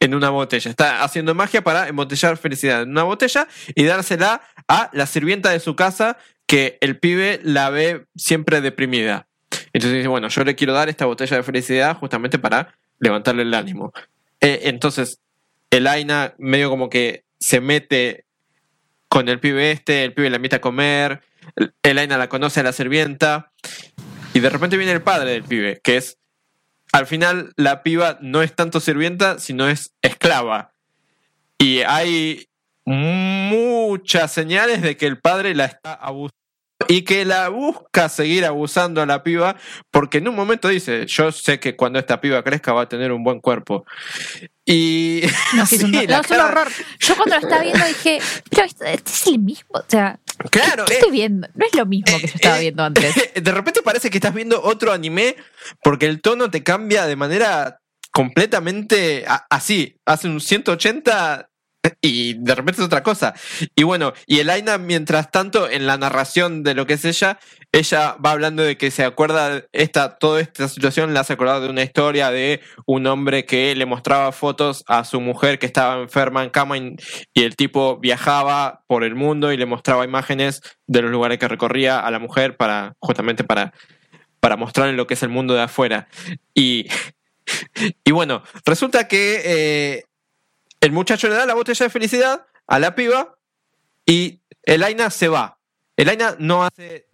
en una botella. Está haciendo magia para embotellar felicidad en una botella y dársela a la sirvienta de su casa que el pibe la ve siempre deprimida. Entonces dice, bueno, yo le quiero dar esta botella de felicidad justamente para levantarle el ánimo. Eh, entonces, Elaina medio como que se mete con el pibe este, el pibe la invita a comer, Elaina la conoce a la sirvienta y de repente viene el padre del pibe, que es, al final la piba no es tanto sirvienta, sino es esclava. Y hay muchas señales de que el padre la está abusando y que la busca seguir abusando a la piba porque en un momento dice, yo sé que cuando esta piba crezca va a tener un buen cuerpo. Y... No, sí, sí, un, no, cara... es un horror. Yo cuando lo estaba viendo dije, pero este, este es el mismo, o sea... Claro, ¿qué, qué estoy viendo? No es lo mismo que yo estaba eh, viendo antes. De repente parece que estás viendo otro anime porque el tono te cambia de manera completamente así. Hace un 180 y de repente es otra cosa. Y bueno, y Elaina, mientras tanto, en la narración de lo que es ella, ella va hablando de que se acuerda, esta, toda esta situación la hace acordar de una historia de un hombre que le mostraba fotos a su mujer que estaba enferma en cama y, el tipo viajaba por el mundo y le mostraba imágenes de los lugares que recorría a la mujer para, justamente para, para mostrarle lo que es el mundo de afuera. Y Y bueno, resulta que eh, el muchacho le da la botella de felicidad a la piba y Elaina se va. Elaina no hace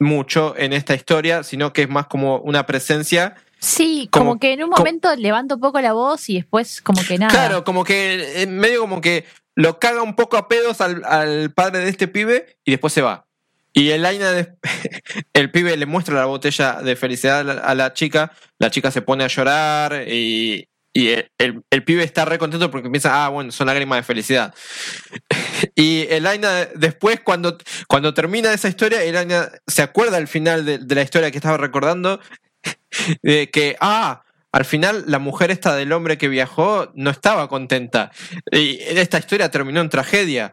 mucho en esta historia, sino que es más como una presencia. Sí, como, que en un momento levanta un poco la voz y después como que nada. Claro, como que en medio como que lo caga un poco a pedos al, padre de este pibe y después se va. Y Elaina, el pibe le muestra la botella de felicidad a la, chica, la chica se pone a llorar y, el, pibe está re contento porque piensa, ah, bueno, son lágrimas de felicidad. Y Elaina después, cuando, cuando termina esa historia, Elaina se acuerda al final de, de la historia que estaba recordando, de que, ah, al final la mujer esta del hombre que viajó no estaba contenta. Y esta historia terminó en tragedia.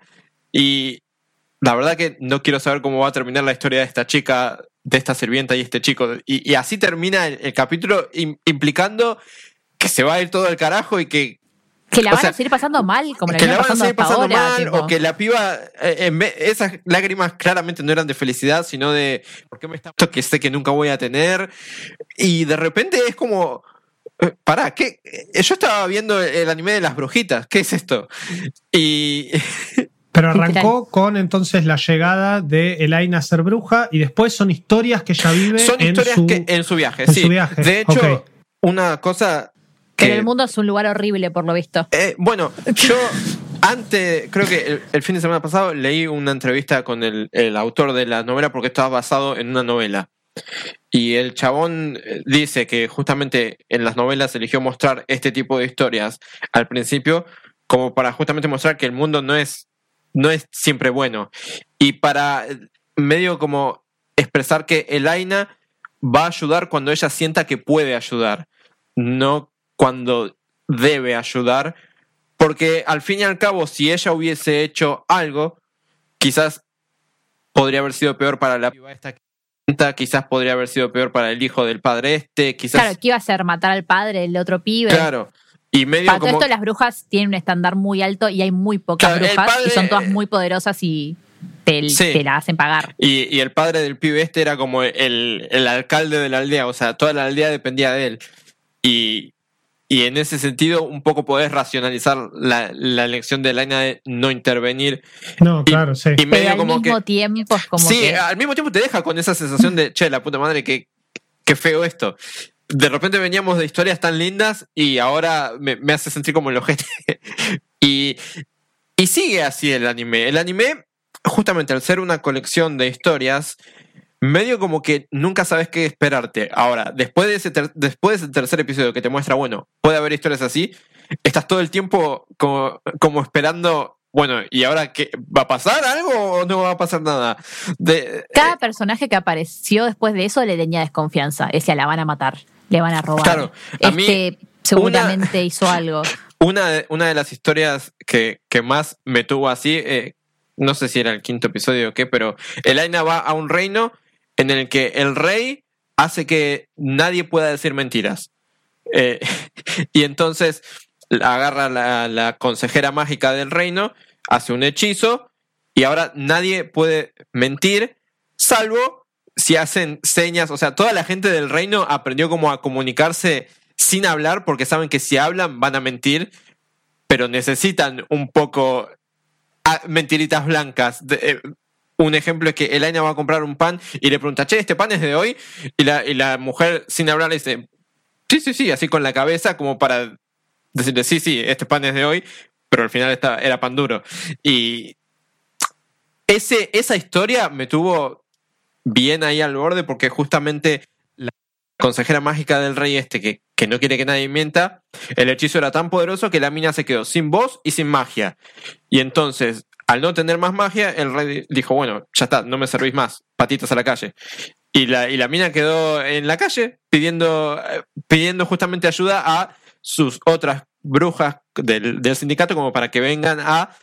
Y la verdad que no quiero saber cómo va a terminar la historia de esta chica, de esta sirvienta y este chico. Y, así termina el, capítulo implicando que se va a ir todo el carajo y que que la van a seguir pasando mal, como la que la van a seguir pasando mal, o que la piba, eh, esas lágrimas claramente no eran de felicidad, sino de ¿por qué me está que sé que nunca voy a tener? Y de repente es como, eh, pará, ¿qué? Eh, yo estaba viendo el anime de las brujitas, ¿qué es esto? Y. Pero arrancó con entonces la llegada de Elaina a ser bruja y después son historias que ella vive son historias en, su, que, en su viaje. sí. De hecho, una cosa. Pero el mundo es un lugar horrible, por lo visto. Eh, bueno, yo antes, creo que el, fin de semana pasado leí una entrevista con el, el autor de la novela porque estaba basado en una novela. Y el chabón eh, dice que justamente en las novelas eligió mostrar este tipo de historias al principio como para justamente mostrar que el mundo no es, no es siempre bueno. Y para eh, medio como expresar que Elaina va a ayudar cuando ella sienta que puede ayudar, no cuando debe ayudar, porque al fin y al cabo, si ella hubiese hecho algo, quizás podría haber sido peor para la piba esta quizás podría haber sido peor para el hijo del padre este, quizás... Claro, ¿qué iba a hacer? ¿Matar al padre del otro pibe? Claro. Y medio para todo esto las brujas tienen un estándar muy alto y hay muy pocas brujas y son todas muy poderosas y te, la hacen pagar. Y, el padre del pibe este era como el, el alcalde de la aldea, o sea, toda la aldea dependía de él. Y, y en ese sentido, un poco podés racionalizar la, la elección de Laina de no intervenir. No, claro, sí. Y medio al mismo tiempo como Sí, al mismo tiempo te deja con esa sensación de, che, la puta madre, qué, qué feo esto. De repente veníamos de historias tan lindas y ahora me, me hace sentir como el ojete. y, y sigue así el anime. El anime, justamente al ser una colección de historias, medio como que nunca sabes qué esperarte. Ahora, después de, ese después de ese tercer episodio que te muestra, bueno, puede haber historias así, estás todo el tiempo como, como esperando, bueno, ¿y ahora qué? ¿Va a pasar algo o no va a pasar nada? De, Cada personaje que apareció después de eso le tenía desconfianza. Decía, la van a matar, le van a robar. Claro, a este seguramente hizo algo. Una de, una de las historias que, que más me tuvo así, eh, no sé si era el quinto episodio o qué, pero Elaina va a un reino en el que el rey hace que nadie pueda decir mentiras. Eh, y entonces agarra la, la consejera mágica del reino, hace un hechizo y ahora nadie puede mentir, salvo si hacen señas, o sea, toda la gente del reino aprendió como a comunicarse sin hablar porque saben que si hablan van a mentir, pero necesitan un poco ah, mentiritas blancas. Eh, un ejemplo es que Elaina va a comprar un pan y le pregunta, che, ¿este pan es de hoy? Y la, y la mujer, sin hablar, le dice, sí, sí, sí, así con la cabeza, como para decirle, sí, sí, este pan es de hoy, pero al final era pan duro. Y ese, esa historia me tuvo bien ahí al borde porque justamente la consejera mágica del rey este, que, que no quiere que nadie mienta, el hechizo era tan poderoso que la mina se quedó sin voz y sin magia. Y entonces al no tener más magia, el rey dijo, bueno, ya está, no me servís más, patitas a la calle. Y la, y la mina quedó en la calle pidiendo, eh, pidiendo justamente ayuda a sus otras brujas del, del sindicato como para que vengan a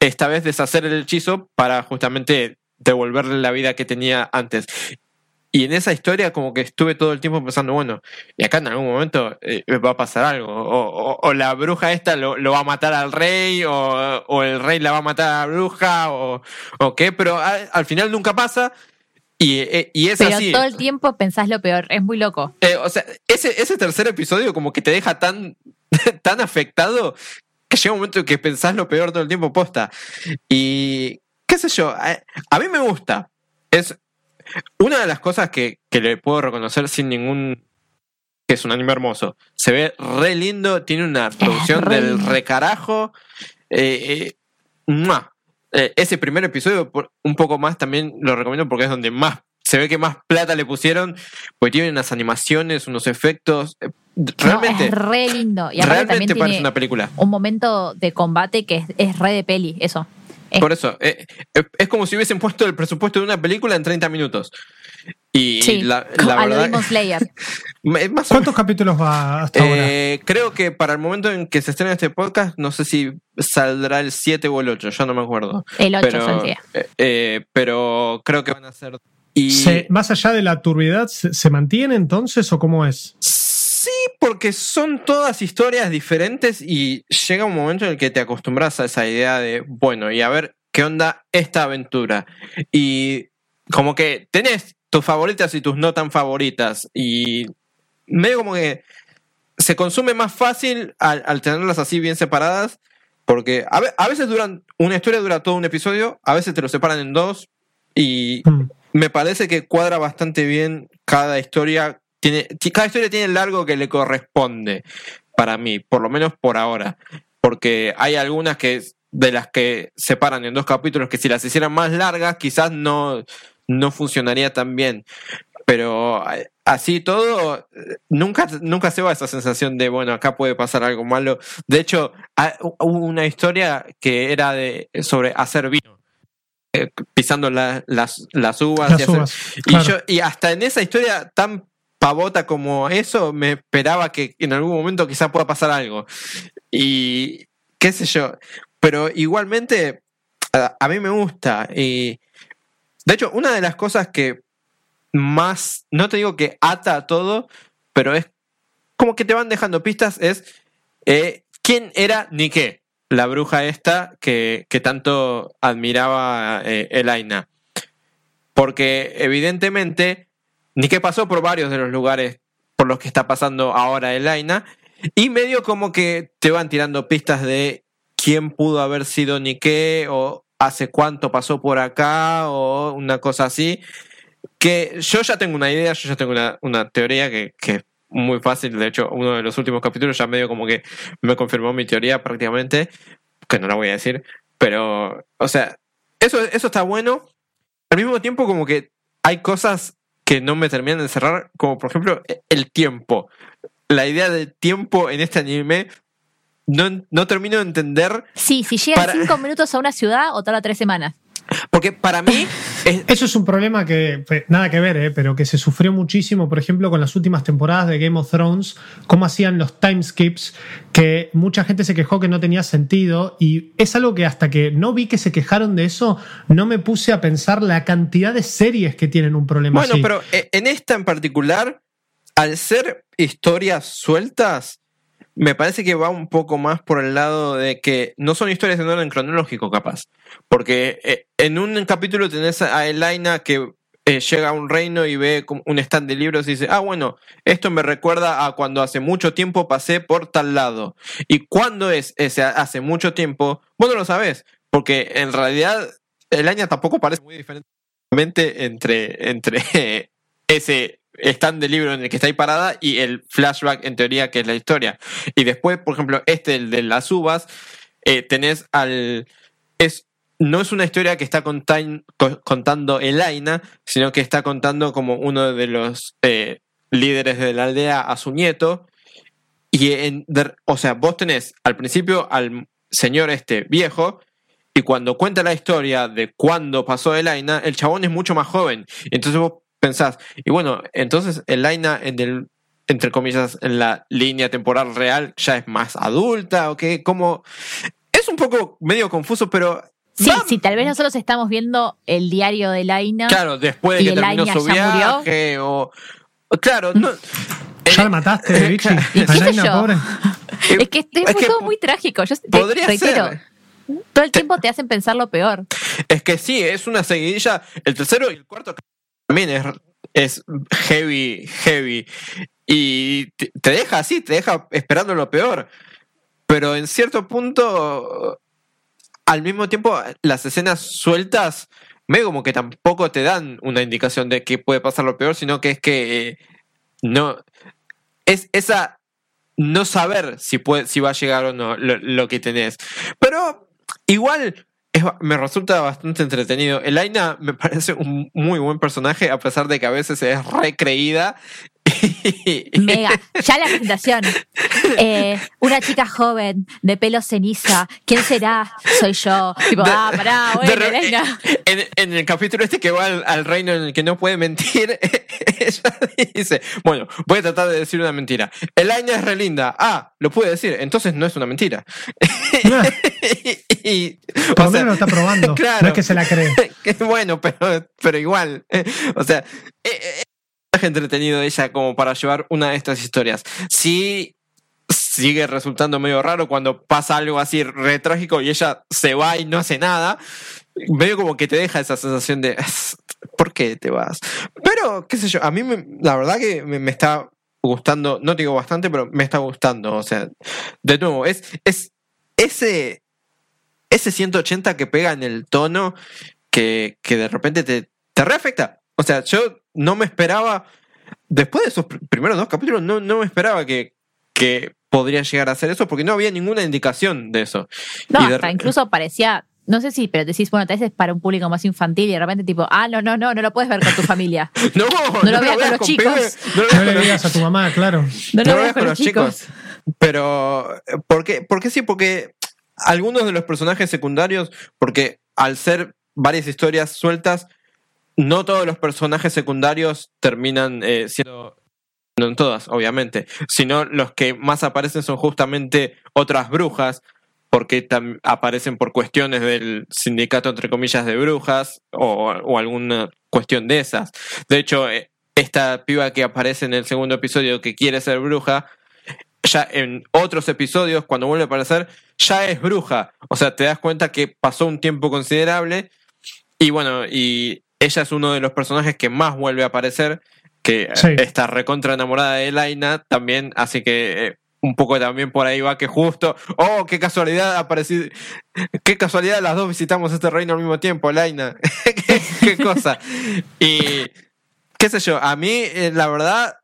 esta vez deshacer el hechizo para justamente devolverle la vida que tenía antes. Y en esa historia como que estuve todo el tiempo pensando, bueno, y acá en algún momento eh, va a pasar algo. O, la bruja esta lo, va a matar al rey, o, el rey la va a matar a la bruja, o, qué, pero al, final nunca pasa. Y, eh, y es Pero así. todo el tiempo pensás lo peor. Es muy loco. Eh, o sea, ese, ese tercer episodio como que te deja tan, tan afectado que llega un momento en que pensás lo peor todo el tiempo posta. Y qué sé yo, a, a mí me gusta. Es una de las cosas que, que le puedo reconocer sin ningún... que es un anime hermoso. Se ve re lindo, tiene una producción re del recarajo. Eh, eh. Eh, ese primer episodio, un poco más también lo recomiendo porque es donde más se ve que más plata le pusieron, porque tiene unas animaciones, unos efectos. eh, No, Realmente, es re lindo. Y aparte también realmente parece tiene una película. un momento de combate que es, es re de peli, eso. Es- Por eso, eh, eh, es como si hubiesen puesto el presupuesto de una película en 30 minutos. Y sí, la, como la a lo verdad, es más ¿Cuántos capítulos va hasta ahora? Eh, creo que para el momento en que se estrena este podcast, no sé si saldrá el 7 o el 8, ya no me acuerdo. El 8 pero, saldría. eh, eh, pero creo que van a ser. Y Se- más allá de la turbidez, ¿se, se mantiene entonces o cómo es? sí, porque son todas historias diferentes y llega un momento en el que te acostumbras a esa idea de, bueno, y a ver qué onda esta aventura. Y como que tenés tus favoritas y tus no tan favoritas. Y medio como que se consume más fácil al, al tenerlas así bien separadas. Porque a, a veces duran, una historia dura todo un episodio, a veces te lo separan en dos. Y Mm. me parece que cuadra bastante bien cada historia. Tiene, cada historia tiene el largo que le corresponde para mí, por lo menos por ahora. Porque hay algunas que de las que separan en dos capítulos que si las hicieran más largas quizás no, no funcionaría tan bien. Pero eh, así todo, nunca, nunca se va esa sensación de, bueno, acá puede pasar algo malo. De hecho, hubo una historia que era de, sobre hacer vino. eh, pisando la- las, las uvas. Las y hacer- uvas, y, claro. yo, y hasta en esa historia tan pavota como eso, me esperaba que en algún momento quizá pueda pasar algo. Y qué sé yo. Pero igualmente, a, mí me gusta. Y de hecho, una de las cosas que más, no te digo que ata a todo, pero es como que te van dejando pistas, es eh, quién era Nike, la bruja esta que, que tanto admiraba eh, Elaina. Porque evidentemente Nike pasó por varios de los lugares por los que está pasando ahora Elaina. Y medio como que te van tirando pistas de quién pudo haber sido Nike o hace cuánto pasó por acá o una cosa así. Que yo ya tengo una idea, yo ya tengo una, una teoría que, que es muy fácil. De hecho, uno de los últimos capítulos ya medio como que me confirmó mi teoría prácticamente, que no la voy a decir. Pero, o sea, eso, eso está bueno. Al mismo tiempo como que hay cosas que no me terminan de cerrar, como por ejemplo el tiempo. La idea del tiempo en este anime no, no termino de entender, Sí, si llegan Para- cinco minutos a una ciudad o tarda tres semanas. Porque para mí es, Eso es un problema que, pues, nada que ver, ¿eh? pero que se sufrió muchísimo, por ejemplo, con las últimas temporadas de Game of Thrones, cómo hacían los time skips, que mucha gente se quejó que no tenía sentido, y es algo que hasta que no vi que se quejaron de eso, no me puse a pensar la cantidad de series que tienen un problema Bueno, así. pero eh, en esta en particular, al ser historias sueltas, me parece que va un poco más por el lado de que no son historias en orden cronológico, capaz. Porque eh, en un capítulo tenés a Elaina que eh, llega a un reino y ve un stand de libros y dice, ah, bueno, esto me recuerda a cuando hace mucho tiempo pasé por tal lado. ¿Y cuándo es ese hace mucho tiempo? Vos no lo sabés, porque en realidad Elaina tampoco parece muy diferente entre, entre ese stand de libro en el que está ahí parada y el flashback en teoría que es la historia. Y después, por ejemplo, este, el de las uvas, eh, tenés al... Es, no es una historia que está contain- co- contando Elaina, sino que está contando como uno de los eh, líderes de la aldea a su nieto. Y en, o sea, vos tenés al principio al señor este viejo, y cuando cuenta la historia de cuándo pasó Elaina, el chabón es mucho más joven. Entonces vos pensás, y bueno, entonces Elaina en el, entre comillas, en la línea temporal real ya es más adulta, ¿o qué? Como... Es un poco medio confuso, pero... Sí, sí, tal vez nosotros estamos viendo el diario de Laina. Claro, después de ¿Y que terminó su ya murió? viaje, o... o Claro, no... ¿Ya la mataste, pobre. Es que es, Es todo muy trágico. Yo te Podría ser. todo el tiempo te hacen pensar lo peor. Es que sí, es una seguidilla. El tercero y el cuarto también es, heavy, heavy. Y te, te deja así, te deja esperando lo peor. Pero en cierto punto, al mismo tiempo, las escenas sueltas, medio como que tampoco te dan una indicación de que puede pasar lo peor, sino que es que eh, no. Es esa no saber si, puede, si va a llegar o no lo, lo que tenés. Pero igual es- me resulta bastante entretenido. Elaina me parece un muy buen personaje, a pesar de que a veces es recreída. Mega. Ya la presentación. Eh, una chica joven, de pelo ceniza. ¿Quién será? Soy yo. Tipo, De- ah, pará, bueno, en, en el capítulo este que va al, al reino en el que no puede mentir, ella dice, bueno, voy a tratar de decir una mentira. Elaina es re linda. Ah, lo puede decir, entonces no es una mentira. y, Por o lo sea, menos lo está probando. claro. No es que se la cree. que bueno, pero, pero igual. eh, O sea, eh, eh, es entretenido ella como para llevar una de estas historias. Sí sigue resultando medio raro cuando pasa algo así re trágico y ella se va y no hace nada. Medio como que te deja esa sensación de ¿por qué te vas? Pero, qué sé yo, a mí la verdad que me, me está gustando, no digo bastante, pero me está gustando. O sea, de nuevo, es, es ese, ese 180 que pega en el tono que, que de repente te, te reafecta. O sea, yo no me esperaba, después de esos pr- primeros dos capítulos, no, no me esperaba que, que podría llegar a hacer eso porque no había ninguna indicación de eso. No, de hasta incluso parecía, no sé si, pero decís, bueno, tal vez es para un público más infantil y de repente tipo, ah, no, no, no, no lo puedes ver con tu familia. No, No lo veas con los chicos. pibes, no lo No le digas a tu mamá, claro. No No lo lo veas con los chicos. Pero, ¿por qué? ¿por qué sí? Porque algunos de los personajes secundarios, porque al ser varias historias sueltas, no todos los personajes secundarios terminan eh, siendo. No en todas, obviamente. Sino los que más aparecen son justamente otras brujas, porque aparecen por cuestiones del sindicato, entre comillas, de brujas, o, o alguna cuestión de esas. De hecho, eh, esta piba que aparece en el segundo episodio que quiere ser bruja, ya en otros episodios, cuando vuelve a aparecer, ya es bruja. O sea, te das cuenta que pasó un tiempo considerable. Y bueno, y ella es uno de los personajes que más vuelve a aparecer, que eh, Sí. está recontra enamorada de Elaina también, así que eh, un poco también por ahí va que justo, oh, qué casualidad apareció, qué casualidad las dos visitamos este reino al mismo tiempo, Elaina, qué, qué cosa. Y qué sé yo, a mí eh, la verdad,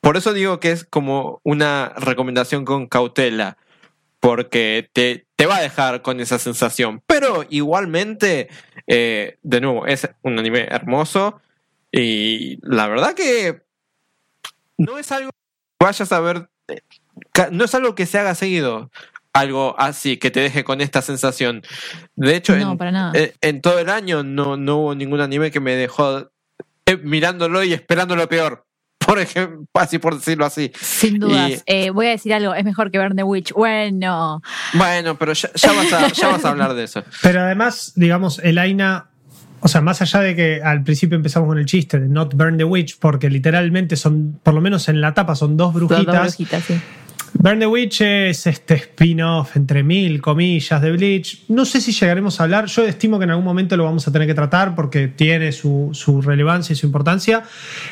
por eso digo que es como una recomendación con cautela, porque te, te va a dejar con esa sensación, pero igualmente, eh, de nuevo, es un anime hermoso y la verdad que no es algo que vayas a ver, eh, no es algo que se haga seguido, algo así, que te deje con esta sensación. De hecho, No, en, para nada. en- en todo el año no, no hubo ningún anime que me dejó eh, mirándolo y esperando lo peor. Por ejemplo, así por decirlo así. Sin dudas. Y- Eh, voy a decir algo, es mejor que ver The Witch. Bueno, Bueno, pero ya, ya vas, a, ya vas a hablar de eso. Pero además, digamos, Elaina, o sea, más allá de que al principio empezamos con el chiste de Not Burn the Witch, porque literalmente son, por lo menos en la tapa, son dos dos brujitas. brujitas, sí. Burn the Witch es este spin-off, entre mil comillas, de Bleach. No sé si llegaremos a hablar. Yo estimo que en algún momento lo vamos a tener que tratar porque tiene su, relevancia y su importancia.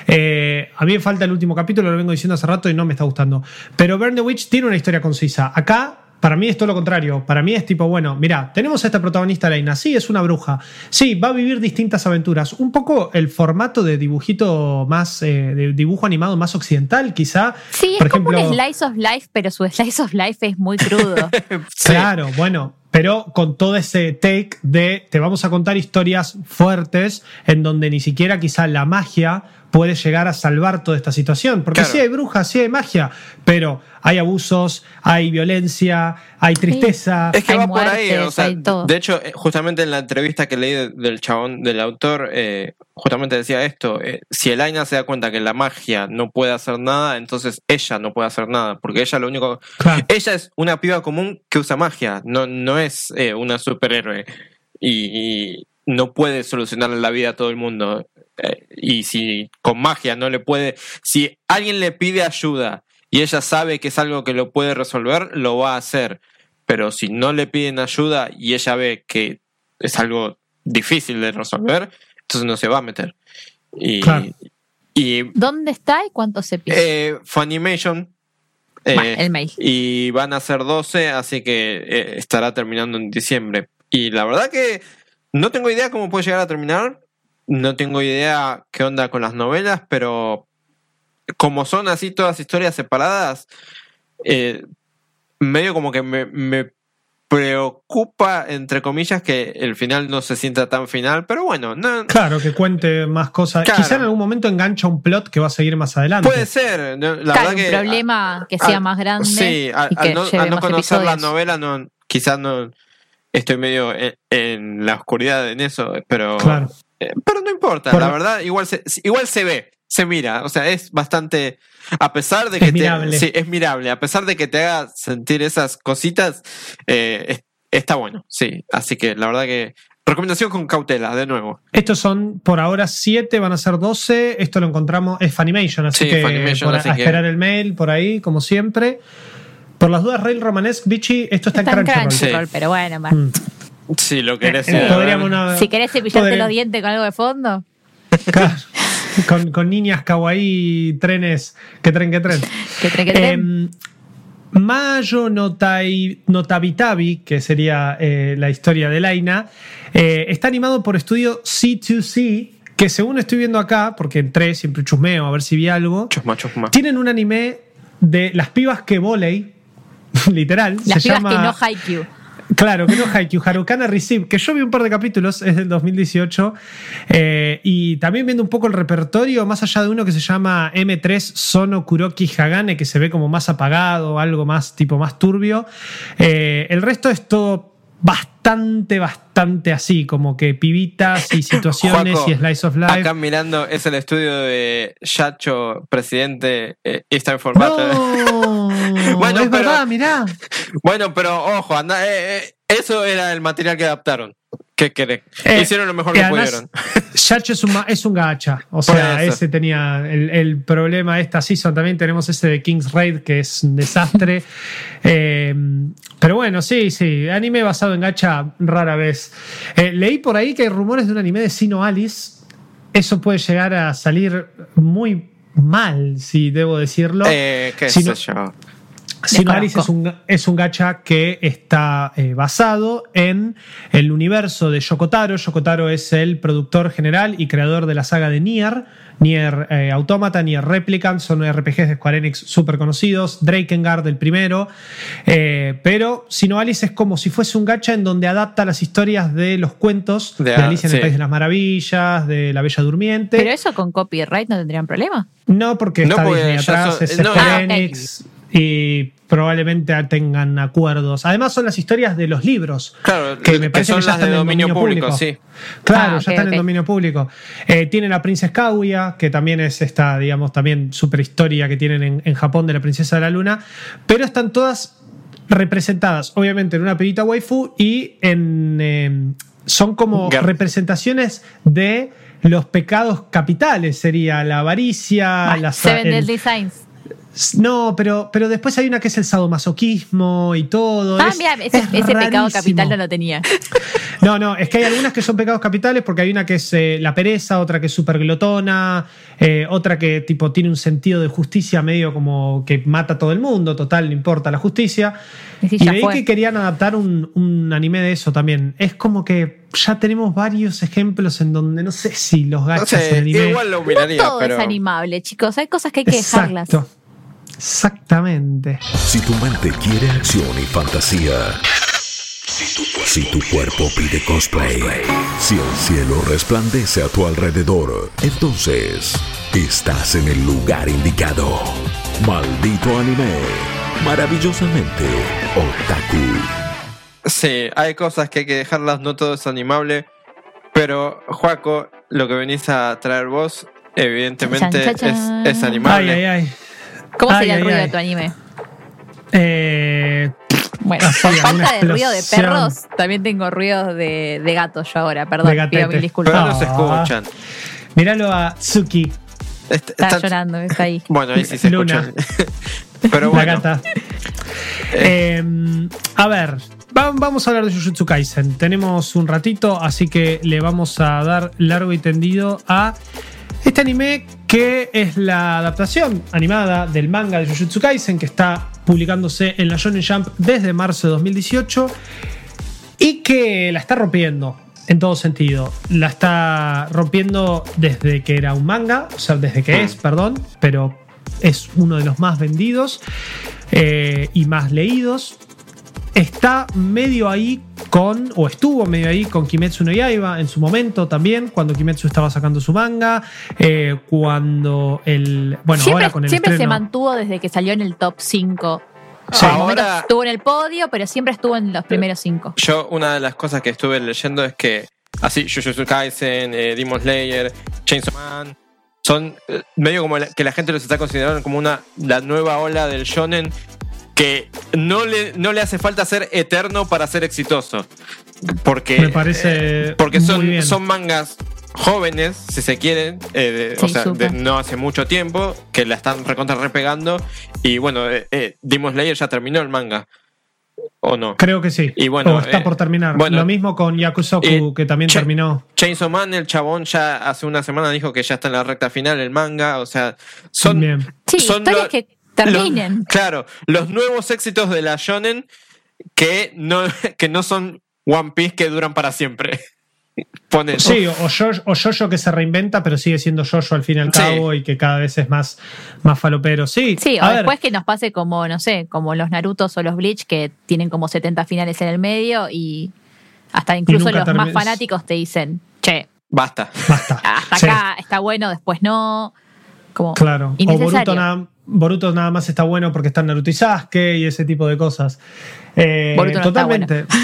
Eh, a mí me falta el último capítulo, lo vengo diciendo hace rato y no me está gustando. Pero Burn the Witch tiene una historia concisa. Acá. Para mí es todo lo contrario. Para mí es tipo, bueno, mira, tenemos a esta protagonista, Leina. Sí, es una bruja. Sí, va a vivir distintas aventuras. Un poco el formato de dibujito más, eh, de dibujo animado más occidental, quizá. Sí, Por es como un slice of life, pero su slice of life es muy crudo. Sí. Claro, bueno, pero con todo ese take de te vamos a contar historias fuertes en donde ni siquiera quizá la magia puede llegar a salvar toda esta situación. Porque Claro. sí hay brujas, sí hay magia, pero hay abusos, hay violencia, hay tristeza. Es que Hay va por ahí, o sea, hay todo. de hecho, eh, justamente en la entrevista que leí de- del chabón, del autor, eh, justamente decía esto, eh, si Elaina se da cuenta que la magia no puede hacer nada, entonces ella no puede hacer nada, porque ella lo único... Claro. Ella es una piba común que usa magia, no, no es eh, una superhéroe y, y no puede solucionarle la vida a todo el mundo. Eh, y si con magia no le puede, si alguien le pide ayuda y ella sabe que es algo que lo puede resolver, lo va a hacer. Pero si no le piden ayuda y ella ve que es algo difícil de resolver, entonces no se va a meter. Y, Claro. y ¿Dónde está y cuántos se pide? eh, Funimation. eh, el mail. y van a ser 12, así que eh, estará terminando en diciembre. Y la verdad que no tengo idea cómo puede llegar a terminar. No tengo idea qué onda con las novelas, pero como son así todas historias separadas, eh, medio como que me, me preocupa, entre comillas, que el final no se sienta tan final, pero bueno, no, Claro, que cuente más cosas. Claro. Quizá en algún momento engancha un plot que va a seguir más adelante. puede ser. no, La claro, verdad un que, problema que sea más grande Sí, a- y que al no, lleve al no más conocer la episodios. novela, no, quizás no estoy medio en, en la oscuridad en eso, pero, Claro. eh, pero no importa, Por- la verdad, igual se, igual se ve, se mira, o sea, es bastante, a pesar de Es que mirable. te, sí, es mirable, a pesar de que te haga sentir esas cositas, eh, es- está bueno, sí, así que la verdad que recomendación con cautela, de nuevo. Estos son por ahora 7, van a ser 12. Esto lo encontramos, es Funimation, así Sí, que Funimation, por- así a que- esperar el mail por ahí, como siempre. Por las dudas, Rail Romanesque, Bichi, esto está, Está en Crunchyroll. Crunchyroll, Sí. pero bueno, va. Mm. Si lo querés Eh, podríamos una- si querés cepillarte podría- los dientes con algo de fondo, Claro. con, con niñas kawaii, trenes, que tren, que tren. que tren, que tren. Em, Mayo Notai, Notabitabi, que sería eh, la historia de Laina, eh, está animado por estudio C2C, que según estoy viendo acá, porque entré, siempre chusmeo a ver si vi algo, Chusma, chusma. tienen un anime de las pibas que volei, literal. Las se pibas llama, que no Haikyuu. Claro, que no Haikyuu, Harukana Receive, que yo vi un par de capítulos, es del 2018, eh, y también viendo un poco el repertorio, más allá de uno que se llama M3 Sono Kuroki Hagane, que se ve como más apagado, algo más tipo más turbio, eh, el resto es todo bastante, bastante así, como que pibitas y situaciones Joaco, y slice of life. Acá mirando es el estudio de Yacho, presidente eh. No, Bueno, es pero- verdad, mirá. Bueno, pero ojo, anda, eh, eh, eso era el material que adaptaron. ¿Qué querés? Eh, Hicieron lo mejor que además, pudieron. Yacho es un, es un gacha. O sea, ese tenía el, el problema de esta season. También tenemos ese de King's Raid, que es un desastre. Eh, pero bueno, sí, sí. Anime basado en gacha, rara vez. Eh, leí por ahí que hay rumores de un anime de Sino Alice. Eso puede llegar a salir muy mal, si debo decirlo. Eh, ¿Qué Si no- yo? Sino Alice es un, es un gacha que está eh, basado en el universo de Yokotaro. Yokotaro es el productor general y creador de la saga de Nier. Nier eh, Automata, Nier Replicant, son RPGs de Square Enix súper conocidos. Drakengard, el primero. Eh, pero Sino Alice es como si fuese un gacha en donde adapta las historias de los cuentos de, De- Alicia en el. País de las Maravillas, de La Bella Durmiente. Pero eso con copyright no tendrían problema. No, porque No, está porque Disney atrás, son- es no, Square Ah. Enix, y probablemente tengan acuerdos. Además, son las historias de los libros. Claro, que me parece son que ya están en dominio dominio público, público. sí. Claro, Ah, ya están en dominio público. Eh, tiene la princesa Kaguya, que también es esta, digamos, también super historia que tienen en, en Japón de la princesa de la luna, pero están todas representadas, obviamente, en una pibita waifu y en. eh, son como Gar- representaciones de los pecados capitales, sería la avaricia, la sa- Seven el- Deadly Signs. No, pero, pero después hay una que es el sadomasoquismo y todo. Ah, Es- mira, ese, es ese pecado capital no lo tenía. No, no, es que hay algunas que son pecados capitales porque hay una que es eh, la pereza, otra que es súper glotona, eh, otra que tipo tiene un sentido de justicia medio como que mata a todo el mundo, total, no importa la justicia. Y sí, y ya veí fue. que querían adaptar un, un anime de eso también. Es como que ya tenemos varios ejemplos en donde no sé si los No gachas en sé, anime. igual lo No miraría, todo pero. es animable, chicos. Hay cosas que hay que dejarlas. Exactamente. Si tu mente quiere acción y fantasía. Si tu cuerpo pide cosplay. Si el cielo resplandece a tu alrededor. Entonces, estás en el lugar indicado. Maldito anime. Maravillosamente otaku. Sí, hay cosas que hay que dejarlas, no todo es animable. Pero, Juaco, lo que venís a traer vos, evidentemente, Chan, chan, chan. Es, es animable. Ay, ay, ay. ¿Cómo Ay, sería el ruido ay. de tu anime? Eh, Bueno, Así, por falta de ruido de perros, también tengo ruidos de, de gatos yo ahora. Perdón, pido mil Pero disculpas. no se Ah. escuchan. míralo a Tsuki, Est- Está llorando, está ahí. Bueno, ahí sí se Luna. escuchan. Pero la bueno, gata. Eh, a ver, va- vamos a hablar de Jujutsu Kaisen. Tenemos un ratito, así que le vamos a dar largo y tendido a Este anime que es la adaptación animada del manga de Jujutsu Kaisen que está publicándose en la Shonen Jump desde marzo de 2018 y que la está rompiendo en todo sentido. La está rompiendo desde que era un manga, o sea, desde que es, perdón, pero es uno de los más vendidos eh, y más leídos. Está medio ahí con, o estuvo medio ahí con Kimetsu no Yaiba en su momento también, cuando Kimetsu estaba sacando su manga, eh, cuando el. Bueno, siempre, ahora con el Siempre se mantuvo desde que salió en el top 5. Sí. Ahora- estuvo en el podio, pero siempre estuvo en los primeros 5. Yo, una de las cosas que estuve leyendo es que, así, Jujutsu Kaisen, eh, Demon Slayer, Chainsaw Man, son eh, medio como la- que la gente los está considerando como una la nueva ola del shonen que no le, no le hace falta ser eterno para ser exitoso. Porque, Me parece eh, porque son, son mangas jóvenes, si se quieren, eh, de- Sí, o sea, de no hace mucho tiempo, que la están recontra repegando. Y bueno, eh, eh, Demon Slayer ya terminó el manga. ¿O no? Creo que sí. Y bueno, o está eh, por terminar. bueno, Lo mismo con Yakusoku, eh, que también terminó. Chainsaw Man, el chabón ya hace una semana dijo que ya está en la recta final el manga, o sea, son, Bien. Sí, son historias lo- que terminen. los- claro, los nuevos éxitos de la shonen que no, que no son One Piece que duran para siempre. Pone Sí, o, o Jojo que se reinventa, pero sigue siendo Jojo al fin y al Sí. cabo y que cada vez es más, más falopero. Sí, Sí, o ver, después que nos pase como, no sé, como los Narutos o los Bleach que tienen como 70 finales en el medio y hasta incluso los más fanáticos te dicen, che, Basta. basta. hasta Sí, acá está bueno, después no. Como Claro. O. Boruto nada, Boruto nada más está bueno porque están Naruto y Sasuke y ese tipo de cosas. Eh, Boruto no está totalmente.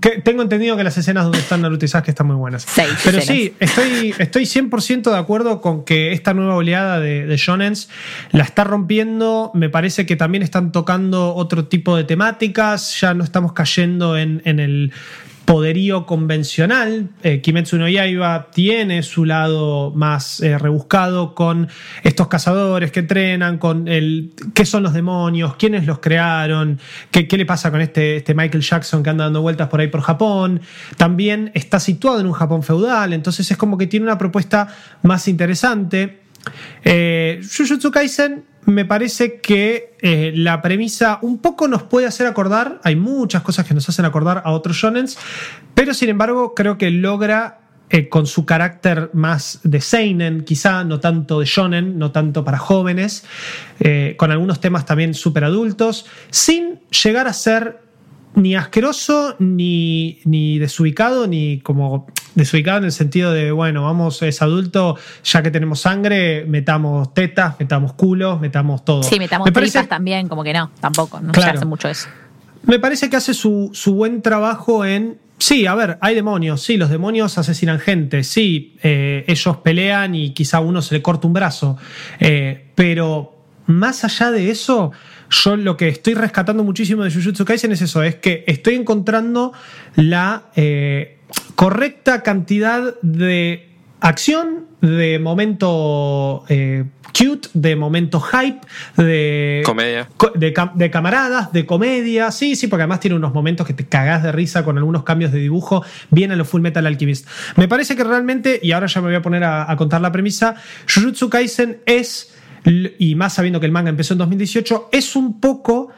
Que tengo entendido que las escenas donde están Naruto y Sasuke están muy buenas. Seis Pero escenas. sí, estoy, estoy 100% de acuerdo con que esta nueva oleada de, de shonens la está rompiendo. Me parece que también están tocando otro tipo de temáticas. Ya no estamos cayendo en, en el poderío convencional. Eh, Kimetsu no Yaiba tiene su lado más eh, rebuscado con estos cazadores que entrenan, con el qué son los demonios, quiénes los crearon, qué, qué le pasa con este, este Michael Jackson que anda dando vueltas por ahí por Japón. También está situado en un Japón feudal, entonces es como que tiene una propuesta más interesante. Eh, Kaisen me parece que eh, la premisa un poco nos puede hacer acordar, hay muchas cosas que nos hacen acordar a otros shonens, pero sin embargo creo que logra eh, con su carácter más de seinen, quizá no tanto de shonen, no tanto para jóvenes, eh, con algunos temas también súper adultos, sin llegar a ser ni asqueroso, ni, ni desubicado, ni como desubicado en el sentido de, bueno, vamos, es adulto, ya que tenemos sangre, metamos tetas, metamos culos, metamos todo. Sí, metamos Me parece- también, como que no, tampoco, no se Claro. hace mucho eso. me parece que hace su, su buen trabajo en. Sí, a ver, hay demonios, sí, los demonios asesinan gente, sí, eh, ellos pelean y quizá a uno se le corta un brazo, eh, pero más allá de eso, yo lo que estoy rescatando muchísimo de Jujutsu Kaisen es eso, es que estoy encontrando la eh, correcta cantidad de acción, de momento eh, cute, de momento hype, de Comedia. co- de, cam- de camaradas, de comedia, sí, sí, porque además tiene unos momentos que te cagás de risa con algunos cambios de dibujo, bien a lo Full Metal Alchemist. Me parece que realmente, y ahora ya me voy a poner a, a contar la premisa, Jujutsu Kaisen es, y más sabiendo que el manga empezó en 2018, es un poco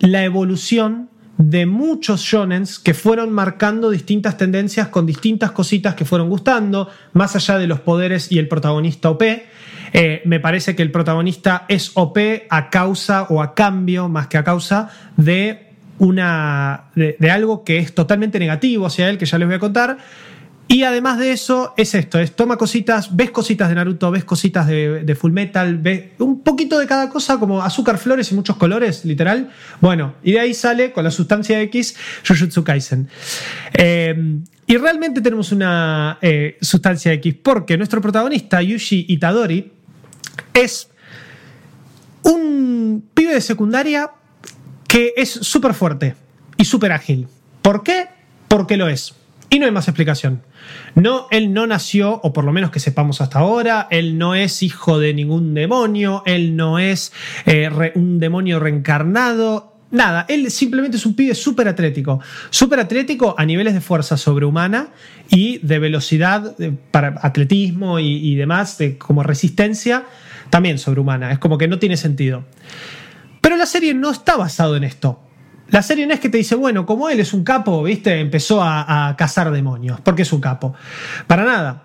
la evolución de muchos shonens que fueron marcando distintas tendencias con distintas cositas que fueron gustando, más allá de los poderes y el protagonista OP. Eh, me parece que el protagonista es OP a causa o a cambio, más que a causa, de, una, de, de algo que es totalmente negativo hacia él, que ya les voy a contar. Y además de eso, es esto: es toma cositas, ves cositas de Naruto, ves cositas de, Full Metal, ves un poquito de cada cosa, como azúcar, flores y muchos colores, literal. Bueno, y de ahí sale con la sustancia X Jujutsu Kaisen. Eh, y realmente tenemos una eh, sustancia X, porque nuestro protagonista, Yuji Itadori, es un pibe de secundaria que es súper fuerte y súper ágil. ¿Por qué? Porque lo es. Y no hay más explicación. No, él no nació, o por lo menos que sepamos hasta ahora, él no es hijo de ningún demonio, él no es eh, un demonio reencarnado. nada, él simplemente es un pibe súper atlético. Súper atlético a niveles de fuerza sobrehumana y de velocidad para atletismo y, demás, de, como resistencia, también sobrehumana. Es como que no tiene sentido. Pero la serie no está basado en esto. La serie no es que te dice, bueno, como él es un capo, ¿viste? Empezó a, cazar demonios, porque es un capo. Para nada.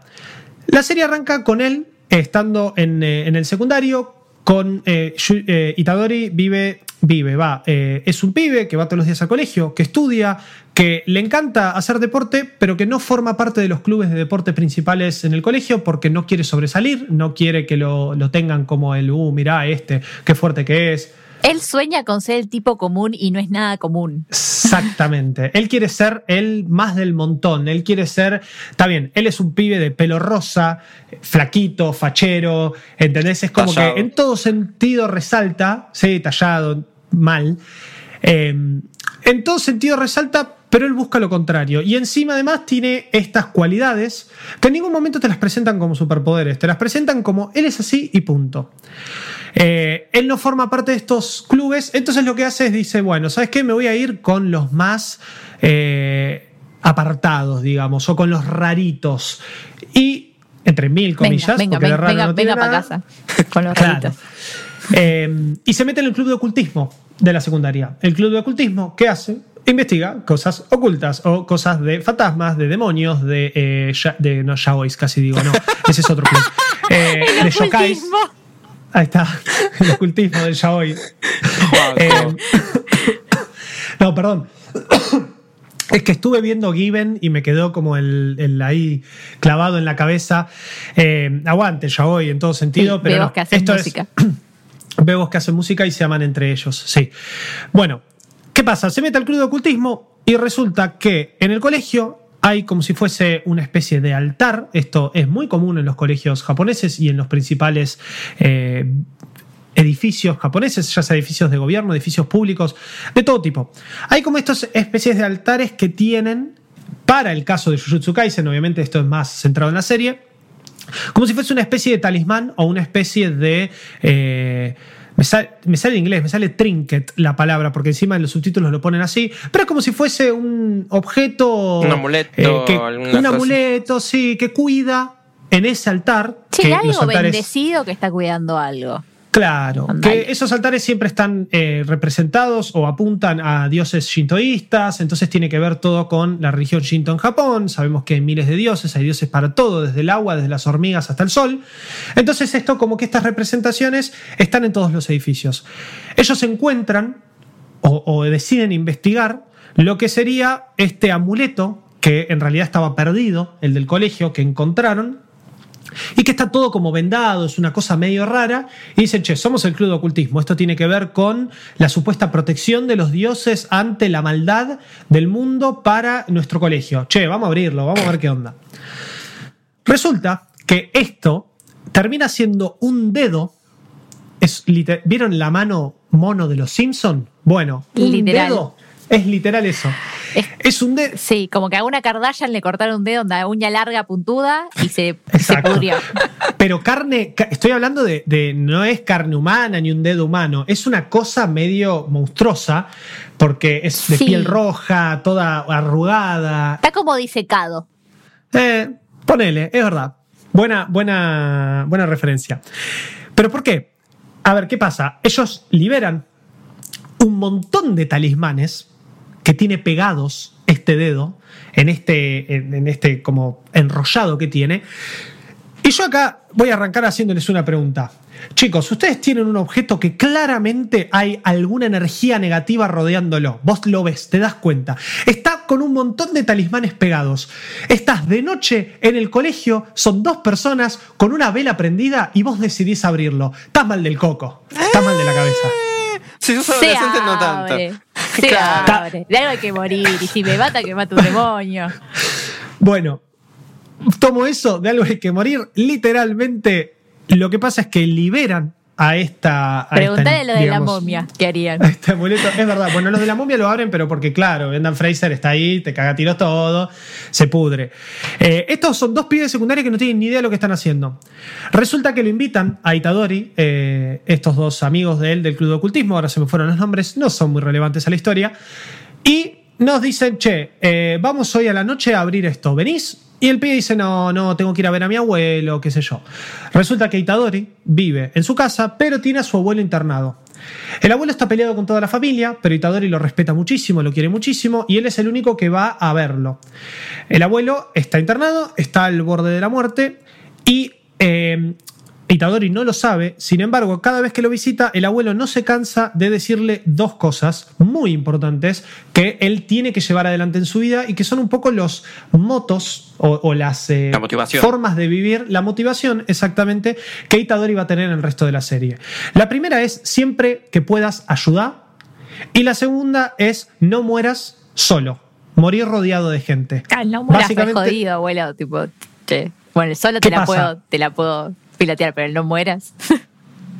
La serie arranca con él estando en, eh, el secundario, con eh, eh, Itadori vive, vive, va, eh, es un pibe que va todos los días al colegio, que estudia, que le encanta hacer deporte, pero que no forma parte de los clubes de deporte principales en el colegio porque no quiere sobresalir, no quiere que lo, lo tengan como el, uh, mirá este, qué fuerte que es. Él sueña con ser el tipo común y no es nada común. Exactamente. él quiere ser el más del montón. Él quiere ser. Está bien, él es un pibe de pelo rosa, flaquito, fachero. ¿Entendés? Es como que en todo sentido resalta. Sí, tallado, mal. Em, en todo sentido resalta, pero él busca lo contrario. Y encima además tiene estas cualidades que en ningún momento te las presentan como superpoderes, te las presentan como él es así y punto. Eh, él no forma parte de estos clubes, entonces lo que hace es dice, bueno, ¿sabes qué? Me voy a ir con los más eh, apartados, digamos, o con los raritos. Y, entre mil comillas, venga, venga, venga, venga para casa con los raritos. Eh, y se mete en el club de ocultismo de la secundaria. El club de ocultismo, ¿qué hace? Investiga cosas ocultas o cosas de fantasmas, de demonios, de, de no yaois, casi digo, no, ese es otro club. de yokais. Ahí está, el ocultismo del yaoi. Eh, no, perdón. Es que estuve viendo Given y me quedó como el, ahí clavado en la cabeza. Eh, aguante, yaoi en todo sentido, pero no, que hacen esto música. es. Vemos que hacen música y se aman entre ellos, sí. Bueno, ¿qué pasa? Se mete al club de ocultismo y resulta que en el colegio hay como si fuese una especie de altar. Esto es muy común en los colegios japoneses y en los principales eh, edificios japoneses, ya sea edificios de gobierno, edificios públicos, de todo tipo. Hay como estas especies de altares que tienen, para el caso de Jujutsu Kaisen, obviamente esto es más centrado en la serie, como si fuese una especie de talismán o una especie de... Eh, me sale, en inglés, me sale trinket la palabra, porque encima en los subtítulos lo ponen así, pero es como si fuese un objeto. Un amuleto. Eh, un amuleto, sí, que cuida en ese altar. Sí, algo bendecido que está cuidando algo. Claro, que esos altares siempre están eh, representados o apuntan a dioses shintoístas, entonces tiene que ver todo con la religión shinto en Japón, sabemos que hay miles de dioses, hay dioses para todo, desde el agua, desde las hormigas hasta el sol, entonces esto como que estas representaciones están en todos los edificios. Ellos encuentran o, o deciden investigar lo que sería este amuleto que en realidad estaba perdido, el del colegio, que encontraron, y que está todo como vendado, es una cosa medio rara, y dicen, che, somos el club de ocultismo, esto tiene que ver con la supuesta protección de los dioses ante la maldad del mundo para nuestro colegio. Che, vamos a abrirlo, vamos a ver qué onda. Resulta que esto termina siendo un dedo, es, ¿vieron la mano mono de los Simpson? Bueno, un dedo es literal eso. Es, un dedo. Sí, como que a una Kardashian le cortaron un dedo, una uña larga, puntuda y se, se pudrió. Pero carne, estoy hablando de, de, no es carne humana ni un dedo humano, es una cosa medio monstruosa porque es de piel roja, toda arrugada. Está como disecado. Eh, ponele, es verdad. Buena, buena, buena referencia. ¿Pero por qué? A ver, ¿qué pasa? Ellos liberan un montón de talismanes que tiene pegados este dedo en este, en este como enrollado que tiene. Y yo acá voy a arrancar haciéndoles una pregunta. Chicos, ustedes tienen un objeto que claramente hay alguna energía negativa rodeándolo. Vos lo ves, te das cuenta. Está con un montón de talismanes pegados. Estás de noche en el colegio, son dos personas con una vela prendida y vos decidís abrirlo. Estás mal del coco. Estás mal de la cabeza. Si sos adolescente, no tanto. Se abre. De algo hay que morir. Y si me mata, que mata un demonio. Bueno, tomo eso, de algo hay que morir. Literalmente, lo que pasa es que liberan a esta. Pregúntale lo de la momia, ¿qué harían? Este amuleto, es verdad. Bueno, los de la momia lo abren, pero porque, claro, Brendan Fraser está ahí, te caga tiros todo, se pudre. Eh, estos son dos pibes secundarios que no tienen ni idea de lo que están haciendo. Resulta que lo invitan a Itadori, eh, estos dos amigos de él del club de ocultismo, ahora se me fueron los nombres, no son muy relevantes a la historia, y nos dicen, che, eh, vamos hoy a la noche a abrir esto, ¿venís? Y el pibe dice, no, no, tengo que ir a ver a mi abuelo, qué sé yo. Resulta que Itadori vive en su casa, pero tiene a su abuelo internado. El abuelo está peleado con toda la familia, pero Itadori lo respeta muchísimo, lo quiere muchísimo, y él es el único que va a verlo. El abuelo está internado, está al borde de la muerte, y eh, Itadori no lo sabe, sin embargo, cada vez que lo visita, el abuelo no se cansa de decirle dos cosas muy importantes que él tiene que llevar adelante en su vida y que son un poco los motos o, las eh, formas de vivir, la motivación exactamente que Itadori va a tener en el resto de la serie. La primera es siempre que puedas ayudar. Y la segunda es no mueras solo, morir rodeado de gente. Ah, no mueras jodido, abuelo, tipo, bueno, solo te la, puedo, te la puedo pilotear, pero no mueras.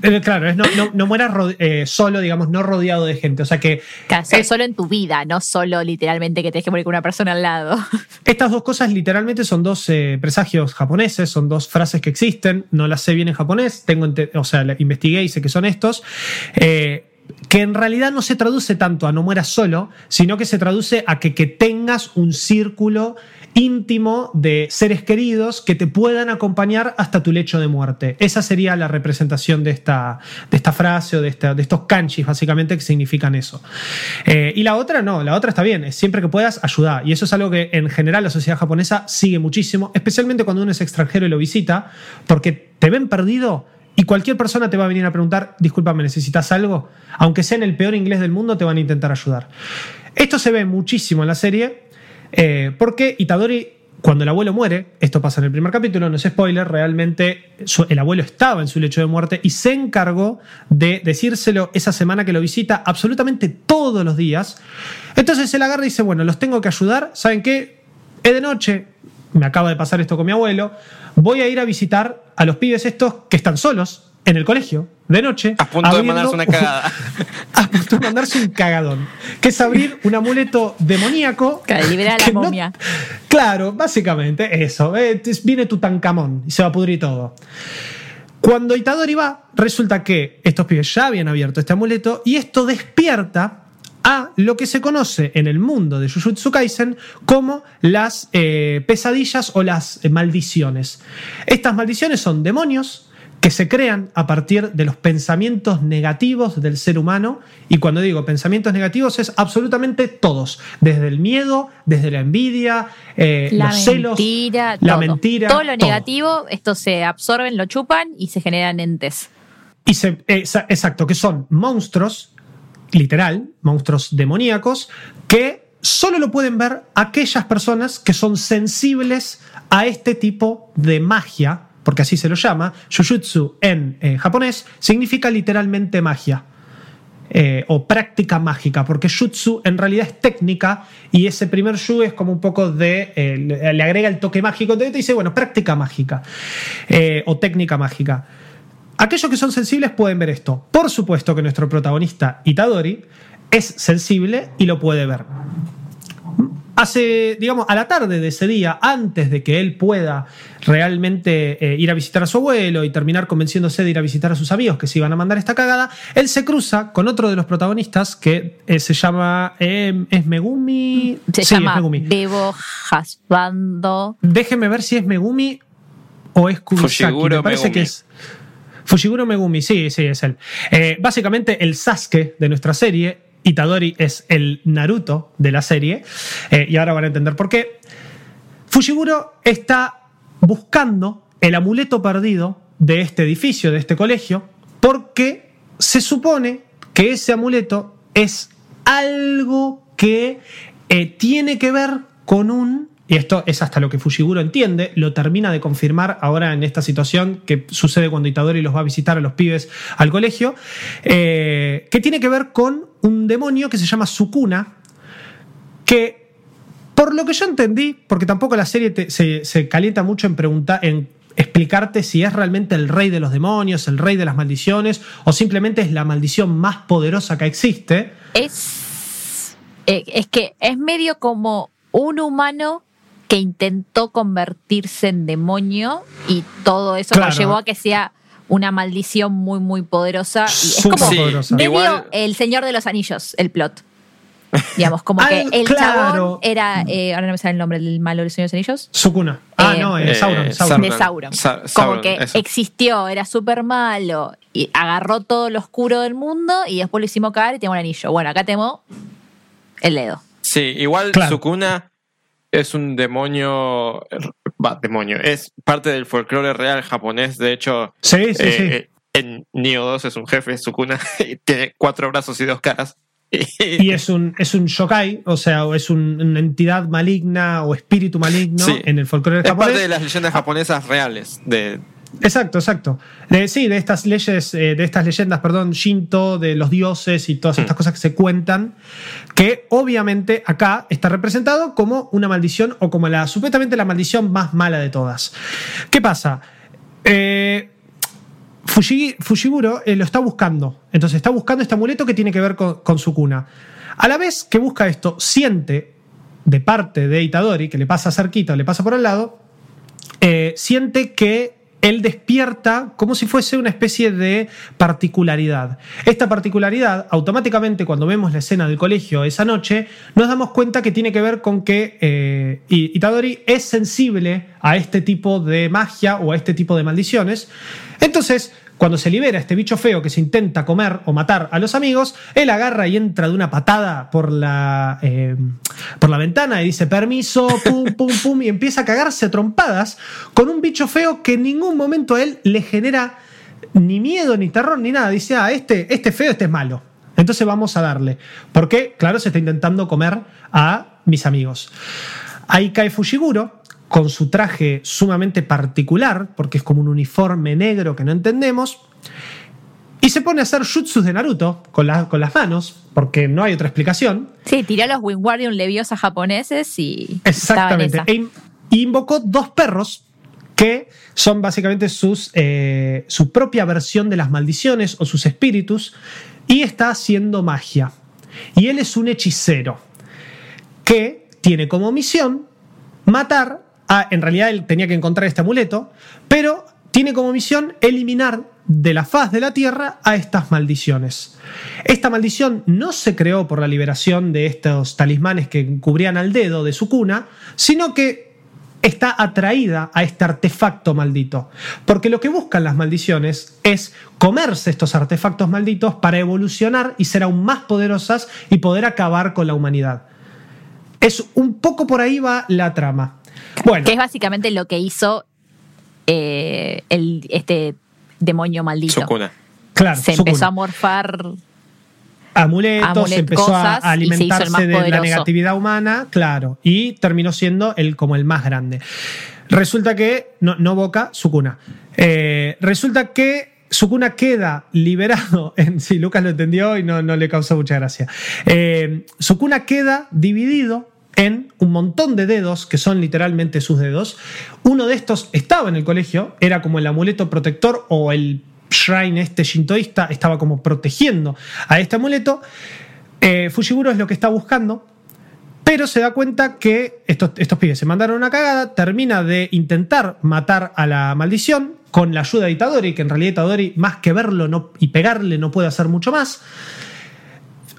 Eh, claro, es no, no, mueras eh, solo, digamos, no rodeado de gente. O sea que. es, solo en tu vida, no solo literalmente que te que morir con una persona al lado. Estas dos cosas literalmente son dos eh, presagios japoneses, son dos frases que existen. No las sé bien en japonés, tengo, o sea, investigué y sé que son estos. que en realidad no se traduce tanto a no mueras solo, sino que se traduce a que, que tengas un círculo íntimo de seres queridos que te puedan acompañar hasta tu lecho de muerte. Esa sería la representación de esta, de esta frase o de, estos kanjis, básicamente, que significan eso. Eh, y la otra no, la otra está bien, es siempre que puedas ayudar. Y eso es algo que en general la sociedad japonesa sigue muchísimo, especialmente cuando uno es extranjero y lo visita, porque te ven perdido y cualquier persona te va a venir a preguntar, discúlpame, ¿necesitas algo? Aunque sea en el peor inglés del mundo, te van a intentar ayudar. Esto se ve muchísimo en la serie eh, porque Itadori, cuando el abuelo muere, esto pasa en el primer capítulo, no es spoiler, realmente el abuelo estaba en su lecho de muerte y se encargó de decírselo esa semana que lo visita absolutamente todos los días. Entonces él agarra y dice, bueno, los tengo que ayudar, ¿saben qué? Es de noche, me acaba de pasar esto con mi abuelo, voy a ir a visitar a los pibes estos que están solos, en el colegio, de noche. A punto de mandarse una cagada. a punto de mandarse un cagadón. Que es abrir un amuleto demoníaco. Que libera la momia. claro, básicamente eso. Eh, viene Tutankamón y se va a pudrir todo. Cuando Itadori va, resulta que estos pibes ya habían abierto este amuleto y esto despierta a lo que se conoce en el mundo de Jujutsu Kaisen como las eh, pesadillas o las maldiciones. Estas maldiciones son demonios que se crean a partir de los pensamientos negativos del ser humano. Y cuando digo pensamientos negativos es absolutamente todos, desde el miedo, desde la envidia, eh, los celos, la mentira. Todo lo negativo, esto se absorben, lo chupan y se generan entes. Y se, exacto, que son monstruos, literal, monstruos demoníacos, que solo lo pueden ver aquellas personas que son sensibles a este tipo de magia porque así se lo llama, Jujutsu en eh, japonés significa literalmente magia. Eh, o práctica mágica, porque jutsu en realidad es técnica y ese primer yu es como un poco de. Eh, le agrega el toque mágico, entonces te dice, bueno, práctica mágica o técnica mágica. Aquellos que son sensibles pueden ver esto. Por supuesto que nuestro protagonista, Itadori, es sensible y lo puede ver hace, digamos, a la tarde de ese día, antes de que él pueda realmente eh, ir a visitar a su abuelo y terminar convenciéndose de ir a visitar a sus amigos que se iban a mandar esta cagada, él se cruza con otro de los protagonistas que eh, se llama. Eh, ¿Es Megumi? Se llama Bebo Hasbando. Déjeme ver si es Megumi o es Kurosaki. Me parece que es. Fushiguro Megumi, sí, sí, es él. básicamente el Sasuke de nuestra serie Itadori es el Naruto de la serie, eh, y ahora van a entender por qué. Fushiguro está buscando el amuleto perdido de este edificio, de este colegio, porque se supone que ese amuleto es algo que eh, tiene que ver con un y esto es hasta lo que Fushiguro entiende, lo termina de confirmar ahora en esta situación que sucede cuando Itadori los va a visitar a los pibes al colegio, eh, que tiene que ver con un demonio que se llama Sukuna, que por lo que yo entendí, porque tampoco la serie se, calienta mucho en preguntar, en explicarte si es realmente el rey de los demonios, el rey de las maldiciones, o simplemente es la maldición más poderosa que existe. Es, eh, es que es medio como un humano que intentó convertirse en demonio y todo eso lo llevó a que sea una maldición muy, muy poderosa. Y es como medio el Señor de los Anillos, el plot. Digamos, como que el chabón era. Eh, ahora no me sale el nombre del malo del Señor de los Anillos. Sukuna. Ah, no, eh, Sauron, De Sauron. como que existió, era súper malo, y agarró todo lo oscuro del mundo y después lo hicimos caer y tengo un anillo. Bueno, acá tengo el dedo. Sí, igual Sukuna es un demonio. Va, demonio. Es parte del folclore real japonés. De hecho, sí, sí, sí. Eh, en Neo 2 es un jefe, Sukuna, y tiene cuatro brazos y dos caras. y es un, es un shokai, o sea, es una entidad maligna o espíritu maligno en el folclore japonés. Es parte de las leyendas japonesas reales. De... Exacto, exacto. sí, de estas leyes, eh, de estas leyendas, perdón, Shinto, de los dioses y todas estas mm. cosas que se cuentan, que obviamente acá está representado como una maldición o como la supuestamente la maldición más mala de todas. ¿Qué pasa? Eh, Fushiguro eh, lo está buscando. Entonces está buscando este amuleto que tiene que ver con, su cuna. A la vez que busca esto, siente de parte de Itadori, que le pasa cerquita, le pasa por al lado, eh, siente que él despierta como si fuese una especie de particularidad. Esta particularidad, automáticamente cuando vemos la escena del colegio esa noche, nos damos cuenta que tiene que ver con que eh, Itadori es sensible a este tipo de magia o a este tipo de maldiciones. Entonces, cuando se libera este bicho feo que se intenta comer o matar a los amigos, él agarra y entra de una patada por la, eh, por la ventana y dice permiso, pum, pum, pum, y empieza a cagarse a trompadas con un bicho feo que en ningún momento a él le genera ni miedo, ni terror, ni nada. Dice, ah, este, este feo, este es malo. Entonces vamos a darle. Porque, claro, se está intentando comer a mis amigos. Ahí cae Fushiguro, con su traje sumamente particular, porque es como un uniforme negro que no entendemos, y se pone a hacer jutsus de Naruto con, con las manos, porque no hay otra explicación. Sí, tiró a los Wingardium Leviosa japoneses y. Exactamente. E invocó dos perros que son básicamente sus, eh, su propia versión de las maldiciones o sus espíritus, y está haciendo magia. Y él es un hechicero que tiene como misión matar Ah, en realidad él tenía que encontrar este amuleto, pero tiene como misión eliminar de la faz de la tierra a estas maldiciones. Esta maldición no se creó por la liberación de estos talismanes que cubrían al dedo de su cuna, sino que está atraída a este artefacto maldito. Porque lo que buscan las maldiciones es comerse estos artefactos malditos para evolucionar y ser aún más poderosas y poder acabar con la humanidad. Es un poco por ahí va la trama. Que es básicamente lo que hizo eh, el, este demonio maldito. Claro, se empezó a morfar amuletos, se empezó a alimentarse de la negatividad humana, claro, y terminó siendo el, como el más grande. Resulta que, no, no Boca, Sukuna. Eh, resulta que Sukuna queda liberado, en, si Lucas lo entendió y no, no le causó mucha gracia. Eh, Sukuna queda dividido en un montón de dedos, que son literalmente sus dedos. Uno de estos estaba en el colegio, era como el amuleto protector o el shrine este shintoísta, estaba como protegiendo a este amuleto. Eh, Fushiguro es lo que está buscando, pero se da cuenta que estos, estos pibes se mandaron una cagada, termina de intentar matar a la maldición con la ayuda de Itadori, que en realidad Itadori, más que verlo y pegarle, no puede hacer mucho más.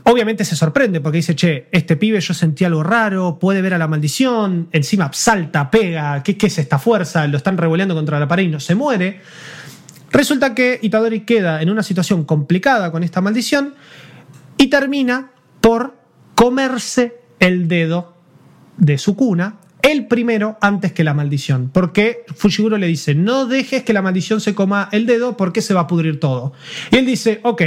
Obviamente se sorprende porque dice, che, este pibe yo sentí algo raro, puede ver a la maldición, encima salta, pega, ¿qué, es esta fuerza? Lo están revoleando contra la pared y no se muere. Resulta que Itadori queda en una situación complicada con esta maldición y termina por comerse el dedo de su cuna el primero antes que la maldición. Porque Fushiguro le dice, no dejes que la maldición se coma el dedo porque se va a pudrir todo. Y él dice, ok,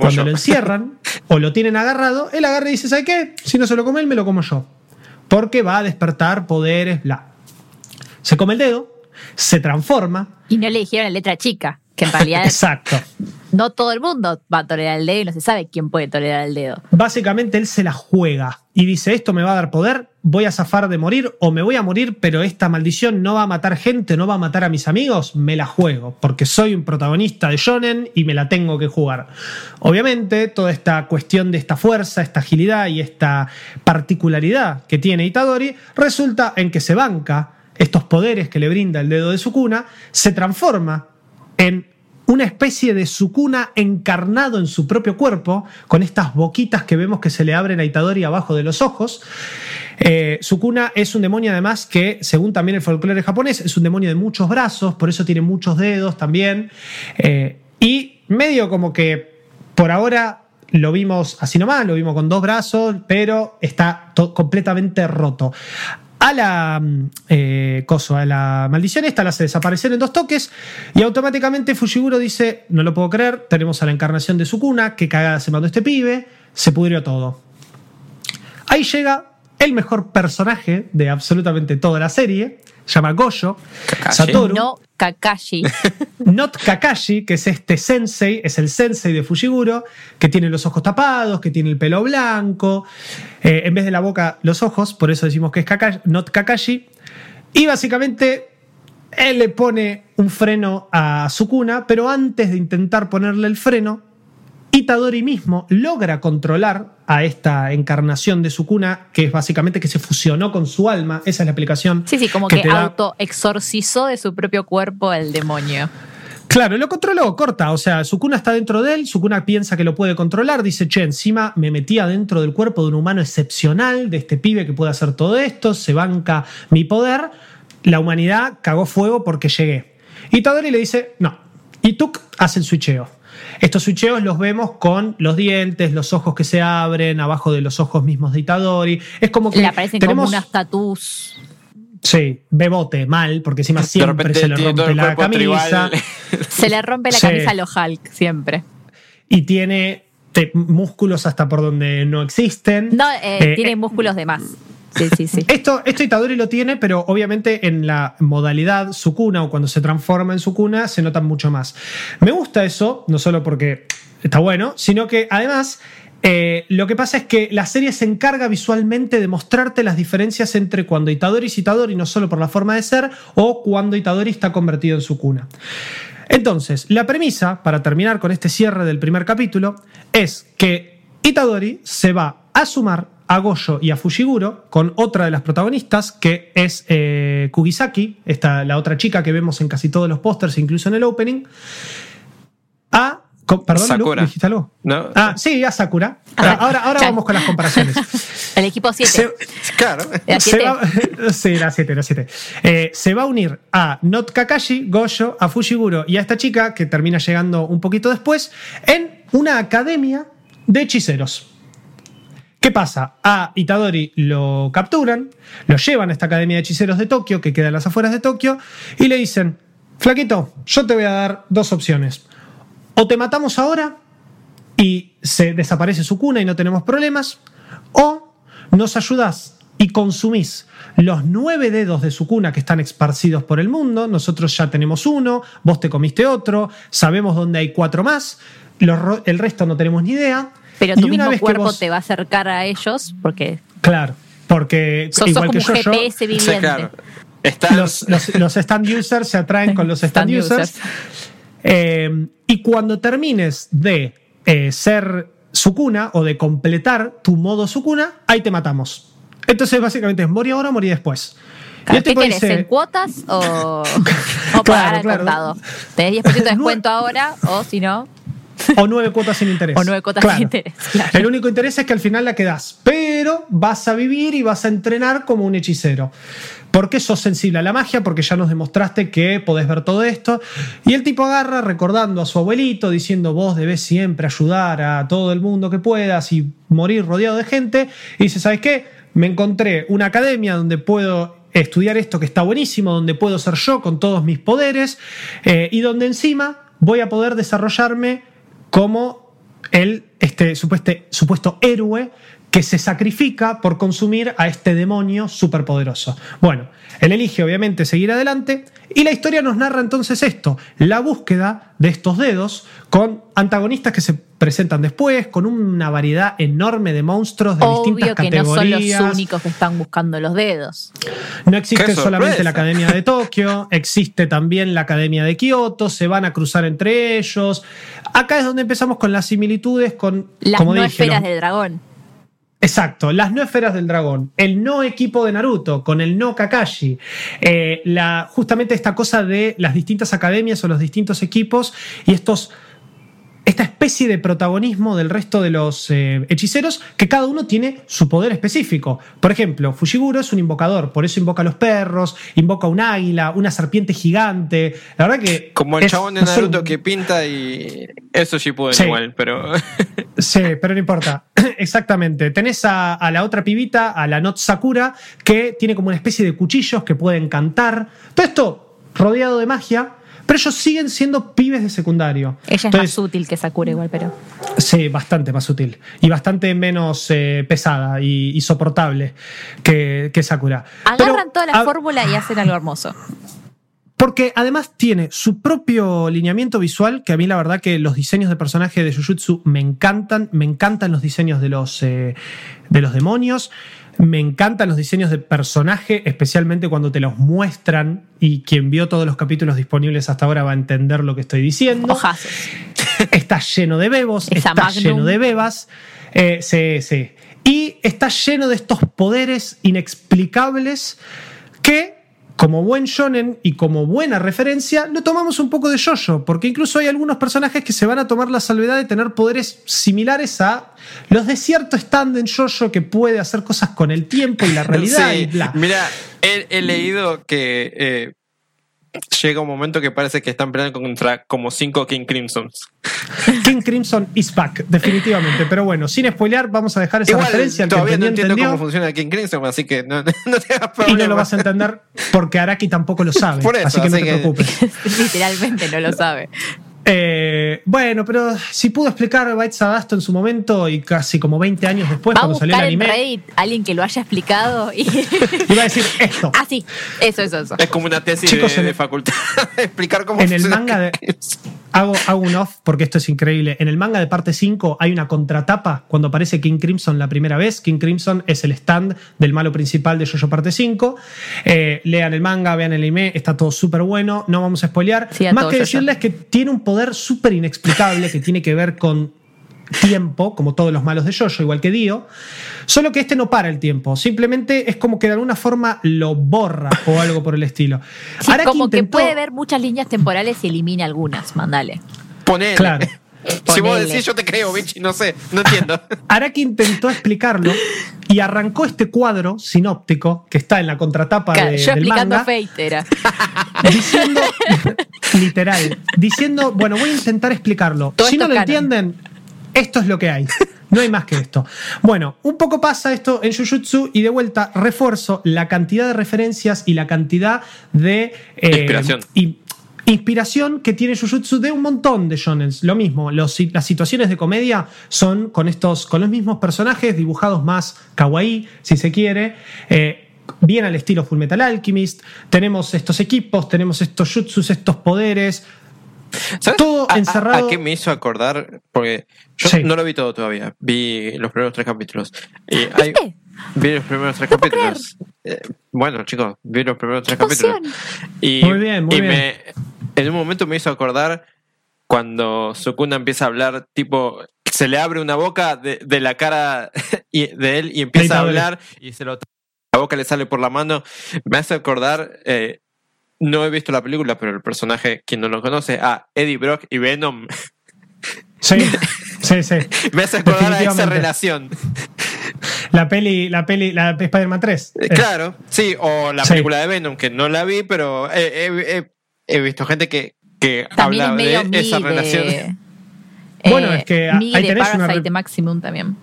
cuando lo encierran o lo tienen agarrado, él agarra y dice, ¿sabe qué? Si no se lo come él, me lo como yo. Porque va a despertar poderes, bla. Se come el dedo, se transforma. Y no le dijeron la letra chica, que en realidad... Exacto. no todo el mundo va a tolerar el dedo y no se sabe quién puede tolerar el dedo. Básicamente él se la juega y dice, esto me va a dar poder, voy a zafar de morir o me voy a morir, pero esta maldición no va a matar gente, no va a matar a mis amigos, me la juego, porque soy un protagonista de Shonen y me la tengo que jugar. Obviamente, toda esta cuestión de esta fuerza, esta agilidad y esta particularidad que tiene Itadori resulta en que se banca estos poderes que le brinda el dedo de su cuna, se transforma en una especie de Sukuna encarnado en su propio cuerpo, con estas boquitas que vemos que se le abren a Itadori abajo de los ojos. Eh, Sukuna es un demonio además que, según también el folclore japonés, es un demonio de muchos brazos, por eso tiene muchos dedos también. Eh, y medio como que por ahora lo vimos así nomás, lo vimos con dos brazos, pero está completamente roto a la eh, coso, la maldición esta la hace desaparecer en dos toques y automáticamente Fushiguro dice, no lo puedo creer, tenemos a la encarnación de Sukuna, que cagada se mandó este pibe, se pudrió todo. Ahí llega el mejor personaje de absolutamente toda la serie, se llama Goyo, Satoru. No Kakashi. Not Kakashi, que es este sensei, es el sensei de Fushiguro, que tiene los ojos tapados, que tiene el pelo blanco, eh, en vez de la boca, los ojos, por eso decimos que es Kakashi, Not Kakashi. Y básicamente él le pone un freno a Sukuna, pero antes de intentar ponerle el freno, Itadori mismo logra controlar a esta encarnación de Sukuna, que es básicamente que se fusionó con su alma. Esa es la explicación. Sí, sí, como que, auto-exorcizó de su propio cuerpo el demonio. Claro, lo controló, corta. O sea, Sukuna está dentro de él, Sukuna piensa que lo puede controlar, dice, che, encima me metía dentro del cuerpo de un humano excepcional, de este pibe que puede hacer todo esto, se banca mi poder. La humanidad cagó fuego porque llegué. Y Itadori le dice, no. Y Tuk hace el switcheo. Estos switcheos los vemos con los dientes, los ojos que se abren, abajo de los ojos mismos de Itadori. Es como que. Le aparecen como unas tatús. Sí, bebote, mal, porque encima siempre se le rompe la camisa. Se le rompe la camisa a los Hulk, siempre. Y tiene músculos hasta por donde no existen. No, eh, eh, tiene eh, músculos de más. Esto, esto Itadori lo tiene, pero obviamente en la modalidad Sukuna o cuando se transforma en Sukuna se nota mucho más. Me gusta eso, no solo porque está bueno, sino que además eh, lo que pasa es que la serie se encarga visualmente de mostrarte las diferencias entre cuando Itadori es Itadori, no solo por la forma de ser, o cuando Itadori está convertido en Sukuna. Entonces, la premisa, para terminar con este cierre del primer capítulo, es que Itadori se va a sumar a Goyo y a Fushiguro con otra de las protagonistas, que es eh, Kugisaki, esta, la otra chica que vemos en casi todos los pósters, incluso en el opening, a Perdón, Sakura. ¿dijiste algo? No. Ah, sí, a Sakura. ahora ahora vamos con las comparaciones. El equipo 7. Claro. sí, la 7, la 7. Eh, se va a unir a Not Kakashi, Goyo, a Fushiguro y a esta chica, que termina llegando un poquito después, en una academia de hechiceros. ¿Qué pasa? A Itadori lo capturan, lo llevan a esta academia de hechiceros de Tokio, que queda en las afueras de Tokio, y le dicen, flaquito, yo te voy a dar dos opciones. O te matamos ahora y se desaparece su cuna y no tenemos problemas, o nos ayudás y consumís los nueve dedos de su cuna que están esparcidos por el mundo, nosotros ya tenemos uno, vos te comiste otro, sabemos dónde hay cuatro más, el resto no tenemos ni idea, pero tu mismo cuerpo te va a acercar a ellos porque. Claro, porque igual que yo, GPS viviente. Los, stand users se atraen con los stand, users. Eh, y cuando termines de eh, ser cuna o de completar tu modo cuna, ahí te matamos. Entonces, básicamente es morir ahora o morir después. ¿Qué querés? ¿En cuotas o, o pagar claro, contado? Tenés 10% de descuento ahora o si no. O nueve cuotas sin interés. O nueve cuotas sin interés. El único interés es que al final la quedas, pero vas a vivir y vas a entrenar como un hechicero. Porque sos sensible a la magia, porque ya nos demostraste que podés ver todo esto. Y el tipo agarra recordando a su abuelito, diciendo vos debes siempre ayudar a todo el mundo que puedas y morir rodeado de gente. Y dice, ¿sabes qué? Me encontré una academia donde puedo estudiar esto que está buenísimo, donde puedo ser yo con todos mis poderes eh, y donde encima voy a poder desarrollarme como el este, supuesto héroe que se sacrifica por consumir a este demonio superpoderoso. Bueno, él elige obviamente seguir adelante y la historia nos narra entonces esto, la búsqueda de estos dedos con antagonistas que se presentan después, con una variedad enorme de monstruos de distintas categorías. que no son los únicos que están buscando los dedos. No existe solamente la Academia de Tokio, existe también la Academia de Kioto, se van a cruzar entre ellos. Acá es donde empezamos con las similitudes con las como esferas del dragón. Exacto, las no esferas del dragón, el no equipo de Naruto con el no Kakashi, eh, la, justamente esta cosa de las distintas academias o los distintos equipos y estos esta especie de protagonismo del resto de los eh, hechiceros, que cada uno tiene su poder específico. Por ejemplo, Fushiguro es un invocador, por eso invoca a los perros, invoca un águila, una serpiente gigante. La verdad que. Como el chabón de Naruto que pinta y. Eso sí puede igual, pero. sí, pero no importa. Exactamente. Tenés a, a, la otra pibita, a la Not Sakura, que tiene como una especie de cuchillos que pueden cantar. Todo esto rodeado de magia pero ellos siguen siendo pibes de secundario. Ella es más útil que Sakura igual, pero... Sí, bastante más útil. Y bastante menos eh, pesada y, soportable que, Sakura. Agarran toda la fórmula y hacen algo hermoso. Porque además tiene su propio lineamiento visual, que a mí la verdad que los diseños de personaje de Jujutsu me encantan, me encantan los diseños de los, eh, de los demonios. Me encantan los diseños de personaje, especialmente cuando te los muestran y quien vio todos los capítulos disponibles hasta ahora va a entender lo que estoy diciendo. Está lleno de bebos, está lleno de bebas. Eh, sí, sí. Y está lleno de estos poderes inexplicables que como buen shonen y como buena referencia, lo tomamos un poco de Jojo, porque incluso hay algunos personajes que se van a tomar la salvedad de tener poderes similares a los de cierto stand en Jojo que puede hacer cosas con el tiempo y la realidad. Mira, he, leído que eh, llega un momento que parece que están peleando contra como cinco King Crimsons. King Crimson is back, definitivamente. Pero bueno, sin spoilear, vamos a dejar esa referencia. Todavía no entiendo cómo funciona King Crimson, así que no, te hagas problema. Y no lo vas a entender porque Araki tampoco lo sabe. así que no te preocupes. Literalmente no lo sabe. Eh, bueno, pero si pudo explicar Bytes Sadasto en su momento y casi como 20 años después, cuando salió el anime. En alguien que lo haya explicado y. Iba a decir esto. Ah, sí, eso, eso, eso. Es como una tesis de, facultad. explicar cómo En el manga de. Hago, hago, un off porque esto es increíble. En el manga de parte 5 hay una contratapa cuando aparece King Crimson la primera vez. King Crimson es el stand del malo principal de Jojo parte 5. Eh, lean el manga, vean el anime, está todo súper bueno. No vamos a spoilear. Más que decirles que tiene un poder súper inexplicable que tiene que ver con tiempo, como todos los malos de Jojo, igual que Dio. Solo que este no para el tiempo, simplemente es como que de alguna forma lo borra o algo por el estilo. como que puede ver muchas líneas temporales y elimina algunas, mandale. Ponele. Claro. Si vos decís, yo te creo, bichi, no sé, no entiendo. Araki intentó explicarlo y arrancó este cuadro sinóptico que está en la contratapa de, yo explicando Fate era. Diciendo, literal, diciendo, bueno, voy a intentar explicarlo. si no lo entienden, esto es lo que hay. No hay más que esto. Bueno, un poco pasa esto en Jujutsu y de vuelta refuerzo la cantidad de referencias y la cantidad de... Eh, Inspiración. Y, inspiración que tiene Jujutsu de un montón de shonens. Lo mismo, las situaciones de comedia son con estos, con los mismos personajes dibujados más kawaii, si se quiere. Eh, bien al estilo Full Metal Alchemist. Tenemos estos equipos, tenemos estos jutsus, estos poderes. Todo encerrado. A, qué me hizo acordar? Porque yo no lo vi todo todavía. Vi los primeros tres capítulos. Y hay, vi los primeros tres capítulos. Eh, bueno, chicos, vi los primeros tres capítulos. Y, muy bien, muy bien. en un momento me hizo acordar cuando Sukuna empieza a hablar, tipo, se le abre una boca de, de la cara de él y empieza a hablar y se lo la boca le sale por la mano. Me hace acordar eh, no he visto la película, pero el personaje, quien no lo conoce, a Eddie Brock y Venom. Sí, sí, sí. Me hace acordar a esa relación. La peli, la peli, la Spider-Man 3. Eh, claro, sí, o la película de Venom, que no la vi, pero he, visto gente que, que habla de esa relación. bueno, es que ahí tenés de una... Maximum también.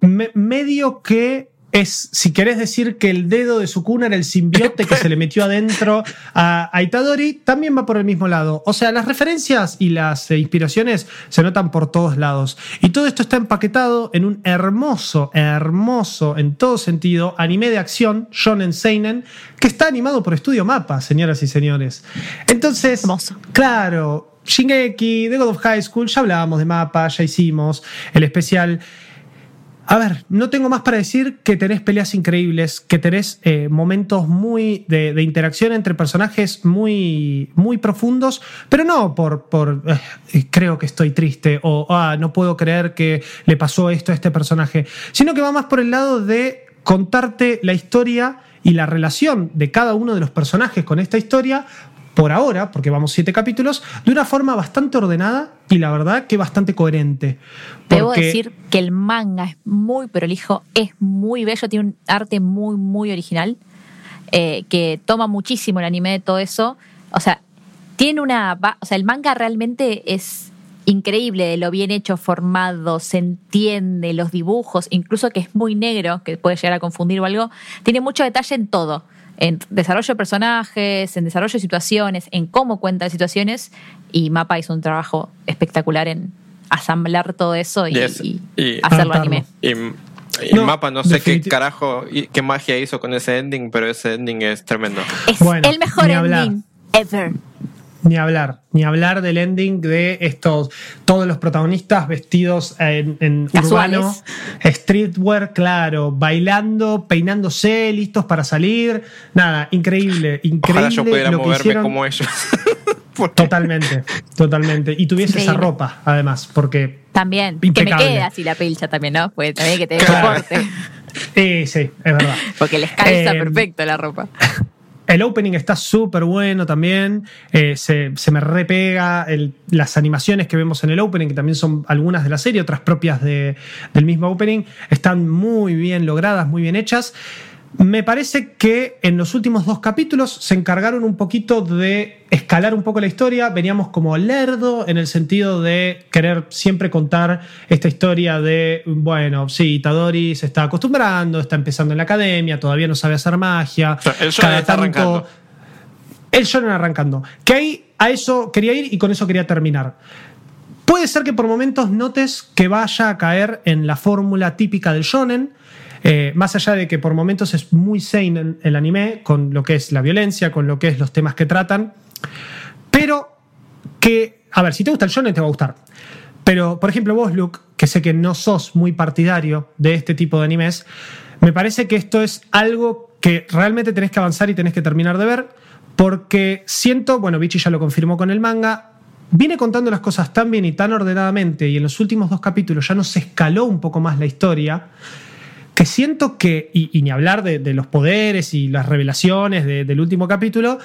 medio que es, si querés decir que el dedo de Sukuna era el simbionte que se le metió adentro a, Itadori, también va por el mismo lado. O sea, las referencias y las eh, inspiraciones se notan por todos lados. Y todo esto está empaquetado en un hermoso, hermoso, en todo sentido, anime de acción, Shonen Seinen, que está animado por Estudio Mapa, señoras y señores. Entonces, claro, Shingeki, The God of High School, ya hablábamos de Mapa, ya hicimos el especial. A ver, no tengo más para decir que tenés peleas increíbles, que tenés eh, momentos muy de, interacción entre personajes muy, muy profundos, pero no por, por eh, creo que estoy triste o ah, no puedo creer que le pasó esto a este personaje, sino que va más por el lado de contarte la historia y la relación de cada uno de los personajes con esta historia por ahora, porque vamos siete capítulos, de una forma bastante ordenada y la verdad que bastante coherente. Debo decir que el manga es muy prolijo, es muy bello, tiene un arte muy, muy original, eh, que toma muchísimo el anime de todo eso. O sea, tiene una. O sea, el manga realmente es increíble de lo bien hecho, formado, se entiende, los dibujos, incluso que es muy negro, que puede llegar a confundir o algo, tiene mucho detalle en todo en desarrollo de personajes, en desarrollo de situaciones, en cómo cuenta situaciones. Y Mapa hizo un trabajo espectacular en asamblar todo eso y, hacerlo anime. Y, Mapa no sé qué carajo, qué magia hizo con ese ending, pero ese ending es tremendo. Es el mejor ending ever. Ni hablar, ni hablar del ending de estos, todos los protagonistas vestidos en, urbano, streetwear, claro, bailando, peinándose, listos para salir. Nada, increíble, increíble. Ojalá yo pudiera moverme como ellos. totalmente, totalmente. Y tuviese esa ropa, además, porque. También, que me quede así la pilcha también, ¿no? Pues también que te dé soporte. Sí, sí, es verdad. Porque les calza eh, perfecto la ropa. El opening está súper bueno también. Eh, se, me repega las animaciones que vemos en el opening, que también son algunas de la serie, otras propias del mismo opening. Están muy bien logradas, muy bien hechas. Me parece que en los últimos dos capítulos se encargaron un poquito de escalar un poco la historia. Veníamos como lerdo en el sentido de querer siempre contar esta historia de, bueno, sí, Tadori se está acostumbrando, está empezando en la academia, todavía no sabe hacer magia. el shonen está arrancando. El shonen arrancando. Que ahí a eso quería ir y con eso quería terminar. Puede ser que por momentos notes que vaya a caer en la fórmula típica del shonen eh, más allá de que por momentos es muy sane el anime, con lo que es la violencia, con lo que es los temas que tratan, pero que, a ver, si te gusta el shonen te va a gustar. Pero, por ejemplo, vos, Luke, que sé que no sos muy partidario de este tipo de animes, me parece que esto es algo que realmente tenés que avanzar y tenés que terminar de ver, porque siento, bueno, Vichy ya lo confirmó con el manga, viene contando las cosas tan bien y tan ordenadamente, y en los últimos dos capítulos ya nos escaló un poco más la historia, que siento que, y, ni hablar de, los poderes y las revelaciones del último capítulo,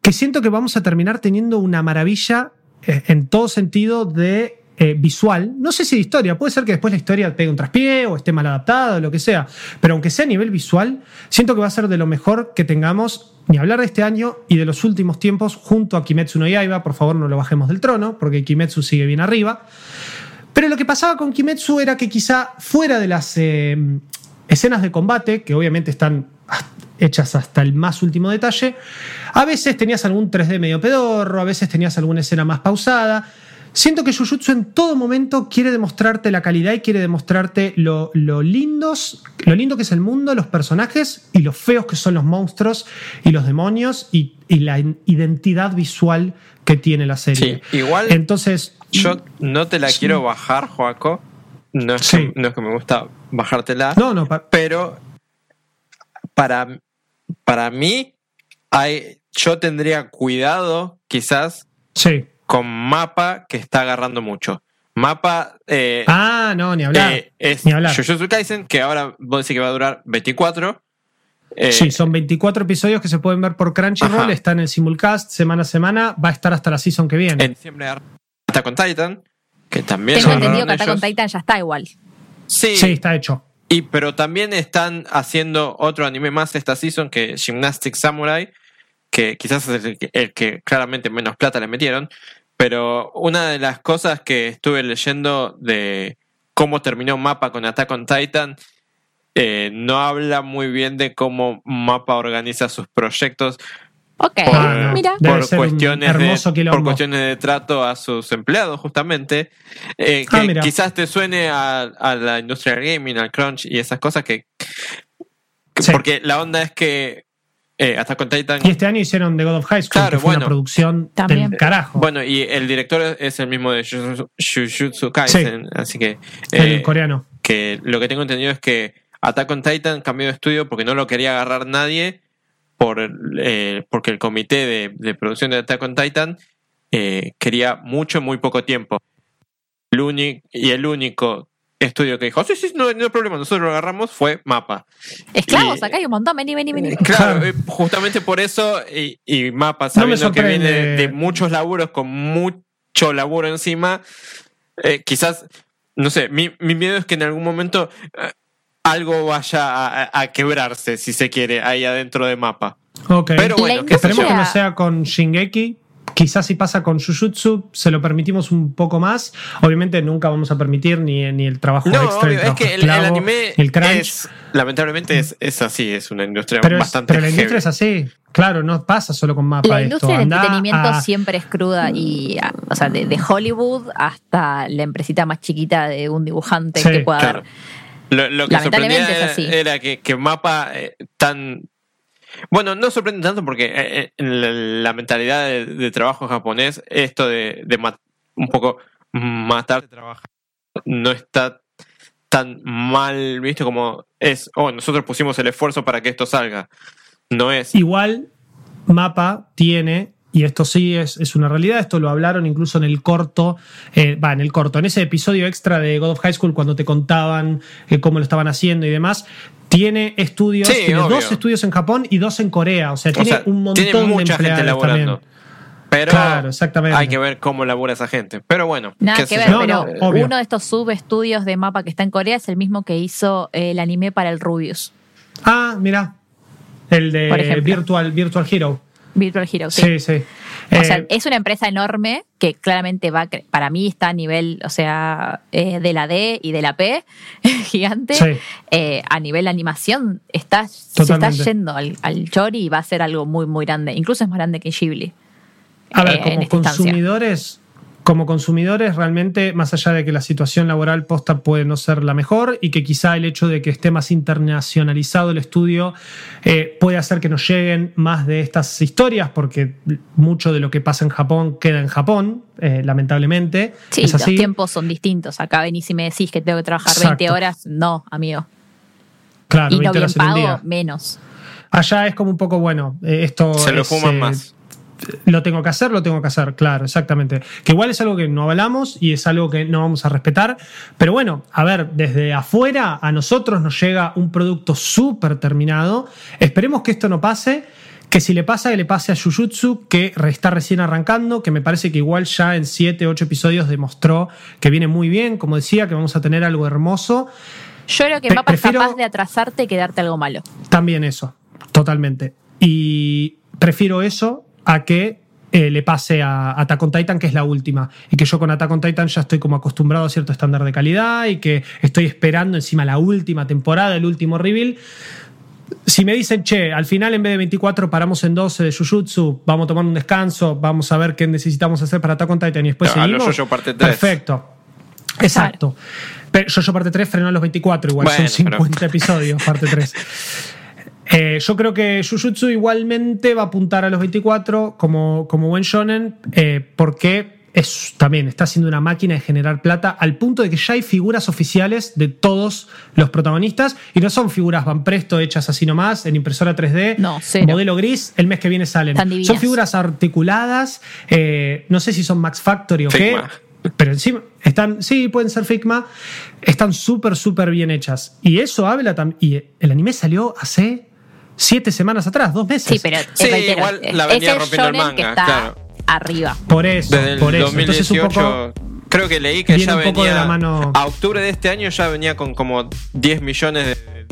que siento que vamos a terminar teniendo una maravilla eh, en todo sentido de eh, visual. No sé si de historia, puede ser que después la historia pegue un traspié o esté mal adaptada o lo que sea, pero aunque sea a nivel visual, siento que va a ser de lo mejor que tengamos, ni hablar de este año y de los últimos tiempos, junto a Kimetsu no Yaiba. Por favor, no lo bajemos del trono, porque Kimetsu sigue bien arriba. Pero lo que pasaba con Kimetsu era que quizá fuera de las eh, escenas de combate, que obviamente están hechas hasta el más último detalle, a veces tenías algún 3D medio pedorro, a veces tenías alguna escena más pausada. Siento que Jujutsu en todo momento quiere demostrarte la calidad y quiere demostrarte lo, lindos, lo lindo que es el mundo, los personajes y lo feos que son los monstruos y los demonios y, y la identidad visual que tiene la serie. Sí, igual. Entonces. Yo no te la quiero bajar, Joaco. No es, que, no es que me gusta bajártela. No, no. pero para, para mí, hay, yo tendría cuidado, quizás, sí. con Mapa que está agarrando mucho. Mapa. Eh, ah, no, ni hablar. Eh, es ni hablar. Jujutsu Kaisen, que ahora vos decís que va a durar 24. Eh, sí, son 24 episodios que se pueden ver por Crunchyroll, está en el simulcast semana a semana, va a estar hasta la season que viene. En diciembre Attack con Titan, que también Tengo entendido que Attack on Titan ya está igual. Sí, sí, está hecho. Y, pero también están haciendo otro anime más esta season que Gymnastic Samurai, que quizás es el que, el que claramente menos plata le metieron. Pero una de las cosas que estuve leyendo de cómo terminó Mapa con Attack on Titan eh, no habla muy bien de cómo Mapa organiza sus proyectos. Ok, por, mira. Cuestiones, hermoso de, quilombo. por cuestiones de trato a sus empleados, justamente. Eh, Ah, que mira. quizás te suene a, a la industria del gaming, al crunch y esas cosas que. que- Sí. Porque la onda es que eh, hasta con Titan. Y este año hicieron The God of High School, Claro, que fue bueno. una producción También. del carajo. Bueno, y el director es el mismo de Jujutsu- Jujutsu Kaisen, así que. el eh, coreano. que lo que tengo entendido es que Attack on Titan cambió de estudio porque no lo quería agarrar nadie por eh, porque el comité de, de producción de Attack on Titan eh, quería mucho en muy poco tiempo. El y el único estudio que dijo, sí, sí, no, no hay problema, nosotros lo agarramos fue Mapa. Esclavos, Y- acá hay un montón, vení, vení, vení. Claro, Claro. eh, justamente por eso y, y Mapa, No sabiendo que viene de, de muchos laburos con mucho laburo encima, eh, quizás, no sé, mi, mi miedo es que en algún momento eh, algo vaya a, quebrarse, si se quiere, ahí adentro de Mapa. Ok. Pero bueno, sé Esperemos que no sea con Shingeki. Quizás si pasa con Jujutsu, se lo permitimos un poco más. Obviamente nunca vamos a permitir ni, ni el trabajo No, extra, obvio, es trabajo que el, el anime el crunch. es, lamentablemente es, es así, es una industria pero, es- bastante pero la industria heavy. es así. Claro, no pasa solo con mapa La industria del entretenimiento a- siempre es cruda y, ah, o sea, de, de Hollywood hasta la empresita más chiquita de un dibujante Sí, que pueda Claro. haber. Lo, lo que sorprendía es así. era, era que, que Mapa eh, tan... Bueno, no sorprende tanto porque eh, eh, en la, la mentalidad de, de trabajo japonés, esto de, de ma- un poco matar de trabajar no está tan mal visto como es, oh, nosotros pusimos el esfuerzo para que esto salga. No es. Igual, Mapa tiene, y esto sí es, es una realidad, esto lo hablaron incluso en el corto, eh, va, en el corto, en ese episodio extra de God of High School cuando te contaban eh, cómo lo estaban haciendo y demás. Tiene estudios, Sí, tiene obvio. dos estudios en Japón y dos en Corea. O sea, o tiene sea, un montón tiene mucha de gente laborando. también. Pero Claro, exactamente. hay que ver cómo labura esa gente. Pero bueno. Nada que sé ver. No, pero no, uno de estos subestudios de mapa que está en Corea es el mismo que hizo eh, el anime para el Rubius, Ah, mira. El de Virtual Hero. Virtual Hero. Sí. Sí, sí. O sea, Eh, es una empresa enorme que claramente va, para mí está a nivel, o sea, eh, de la D y de la P, gigante. Sí. Eh, a nivel animación está, se está yendo al, al chori y va a ser algo muy, muy grande. Incluso es más grande que Ghibli. A ver, eh, como consumidores, como consumidores, realmente, más allá de que la situación laboral posta puede no ser la mejor y que quizá el hecho de que esté más internacionalizado el estudio eh, puede hacer que nos lleguen más de estas historias, porque mucho de lo que pasa en Japón queda en Japón, eh, lamentablemente. Sí, es los tiempos son distintos. Acá venís y me decís que tengo que trabajar Exacto. 20 horas. No, amigo. Claro, y no 20 bien horas en un pago, día. menos. Allá es como un poco, bueno, eh, esto. Se lo es, fuman eh, más. Lo tengo que hacer, lo tengo que hacer, claro, exactamente. Que igual es algo que no hablamos y es algo que no vamos a respetar. Pero bueno, a ver, desde afuera a nosotros nos llega un producto súper terminado. Esperemos que esto no pase. Que si le pasa, que le pase a Jujutsu, que está recién arrancando, que me parece que igual ya en 7, 8 episodios demostró que viene muy bien, como decía, que vamos a tener algo hermoso. Yo creo que Pe- Mapa prefiero- es capaz de atrasarte que darte algo malo. También eso, totalmente. Y prefiero eso a que eh, le pase a Attack on Titan, que es la última. Y que yo con Attack on Titan ya estoy como acostumbrado a cierto estándar de calidad y que estoy esperando encima la última temporada, el último reveal. Si me dicen, che, al final en vez de 24 paramos en 12 de Jujutsu, vamos a tomar un descanso, vamos a ver qué necesitamos hacer para Attack on Titan y después Claro, a los seguimos. Jojo parte tres. Perfecto. Exacto. Pero Jojo parte 3 frenó a los 24, igual Bueno, son pero- 50 episodios, parte 3. Eh, yo creo que Jujutsu igualmente va a apuntar a los 24 como, como buen shonen, eh, porque es, también está siendo una máquina de generar plata al punto de que ya hay figuras oficiales de todos los protagonistas y no son figuras van presto hechas así nomás en impresora 3D, No, cero. modelo gris, el mes que viene salen. Son figuras articuladas, eh, no sé si son Max Factory o Figma. qué, pero encima están, sí, pueden ser Figma, están súper, súper bien hechas. Y eso habla también. Y el anime salió hace siete semanas atrás, dos meses. Sí, pero Sí, reitero, igual la es venía el rompiendo el shonen que manga, está claro. arriba. Por eso, Desde el por eso. Entonces, un 2018, poco. creo que leí que ya venía. de la mano- A octubre de este año ya venía con como 10 millones de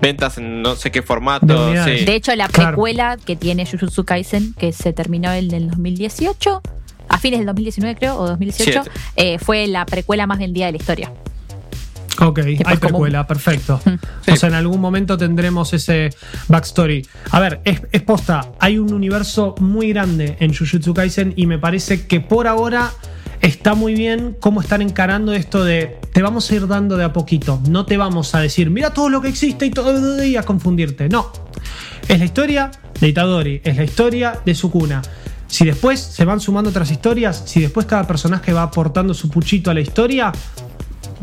ventas en no sé qué formato. sí. De hecho, la Claro. precuela que tiene Jujutsu Kaisen, que se terminó en el 2018, a fines del 2019 creo, o 2018, Siete. eh, fue la precuela más vendida de la historia. Ok, hay precuela, perfecto. Mm. O sea, en algún momento tendremos ese backstory. A ver, es, es, posta, hay un universo muy grande en Jujutsu Kaisen y me parece que por ahora está muy bien cómo están encarando esto de te vamos a ir dando de a poquito. No te vamos a decir, mira todo lo que existe y todo y a confundirte. No. Es la historia de Itadori, es la historia de Sukuna. Si después se van sumando otras historias, si después cada personaje va aportando su puchito a la historia,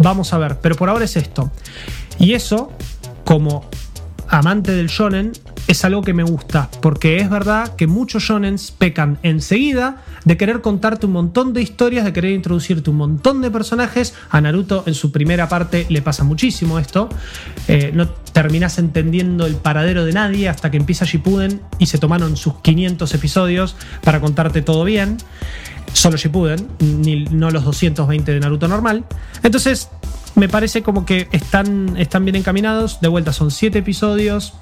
vamos a ver. Pero por ahora es esto. Y eso, como amante del shonen, es algo que me gusta, porque es verdad que muchos shonens pecan enseguida de querer contarte un montón de historias, de querer introducirte un montón de personajes. A Naruto en su primera parte le pasa muchísimo esto. Eh, no terminas entendiendo el paradero de nadie hasta que empieza Shippuden y se tomaron sus 500 episodios para contarte todo bien. Solo Shippuden, ni, no los 220 de Naruto normal. Entonces, me parece como que están, están bien encaminados. De vuelta son 7 episodios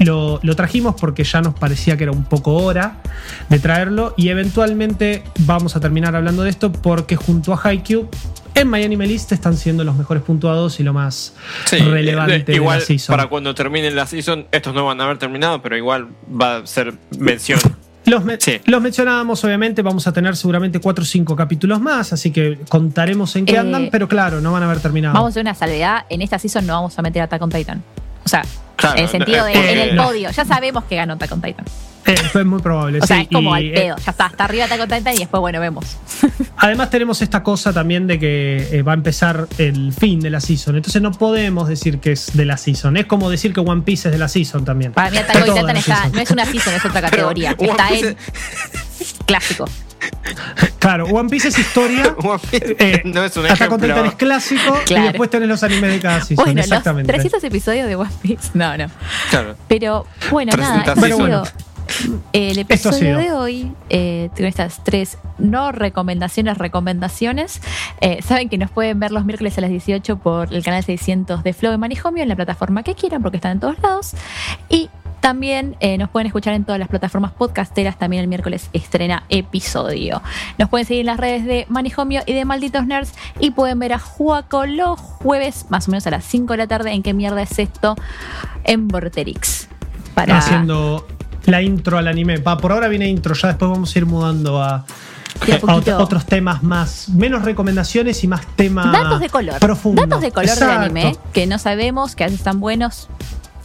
lo, trajimos porque ya nos parecía que era un poco hora de traerlo y eventualmente vamos a terminar hablando de esto porque junto a Haikyuu en Miami List están siendo los mejores puntuados y lo más relevante igual, de la season. Para cuando termine la season, estos no van a haber terminado, pero igual va a ser mención. Los, los, mencionábamos, obviamente, vamos a tener seguramente 4 o 5 capítulos más, así que contaremos en qué eh, andan, pero claro, no van a haber terminado. Vamos a hacer una salvedad, en esta season no vamos a meter a Attack on Titan. O sea, en el sentido de en el podio. Ya sabemos que ganó Attack on Titan. Eh, fue muy probable. O sea, es como al pedo. Ya está, hasta arriba Attack on Titan y después, bueno, vemos. Además, tenemos esta cosa también de que eh, va a empezar el fin de la season. Entonces, no podemos decir que es de la season. Es como decir que One Piece es de la season también. Para mí, Attack on Titan está, no es una season, es otra categoría. está en clásico. Claro, One Piece es historia. Eh, no es un Hasta con Titan es clásico y después tenés los animes de cada season. Bueno, exactamente. Los 300 episodios de One Piece. No, no. Claro. Pero bueno, nada. Pero El episodio de hoy, eh, con estas tres no recomendaciones, recomendaciones, eh, saben que nos pueden ver los miércoles a las 18 por el canal 600 de Flow de Manijomio en la plataforma que quieran porque están en todos lados. Y también eh, nos pueden escuchar en todas las plataformas podcasteras. También el miércoles estrena episodio. Nos pueden seguir en las redes de Manijomio y de Malditos Nerds. Y pueden ver a Juaco los jueves, más o menos a las 5 de la tarde. ¿En qué mierda es esto? En Vorterix. Para... Haciendo la intro al anime. por ahora viene intro, ya después vamos a ir mudando a, otros temas más, menos recomendaciones y más temas Datos de color. Profundos. Datos de color del anime que no sabemos, que a veces están buenos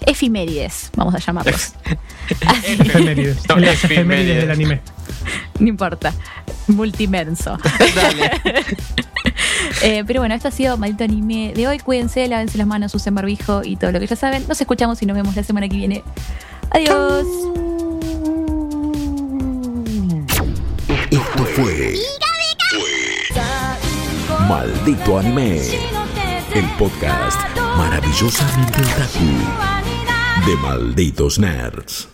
efimérides, vamos a llamarlos. efemérides. las efemérides del anime. No importa. Multimenso. eh, pero bueno, esto ha sido Maldito Anime de hoy. Cuídense, lávense las manos, usen barbijo y todo lo que ya saben. Nos escuchamos y nos vemos la semana que viene. Adiós. Esto fue Maldito Anime, el podcast maravillosamente otaku de malditos nerds.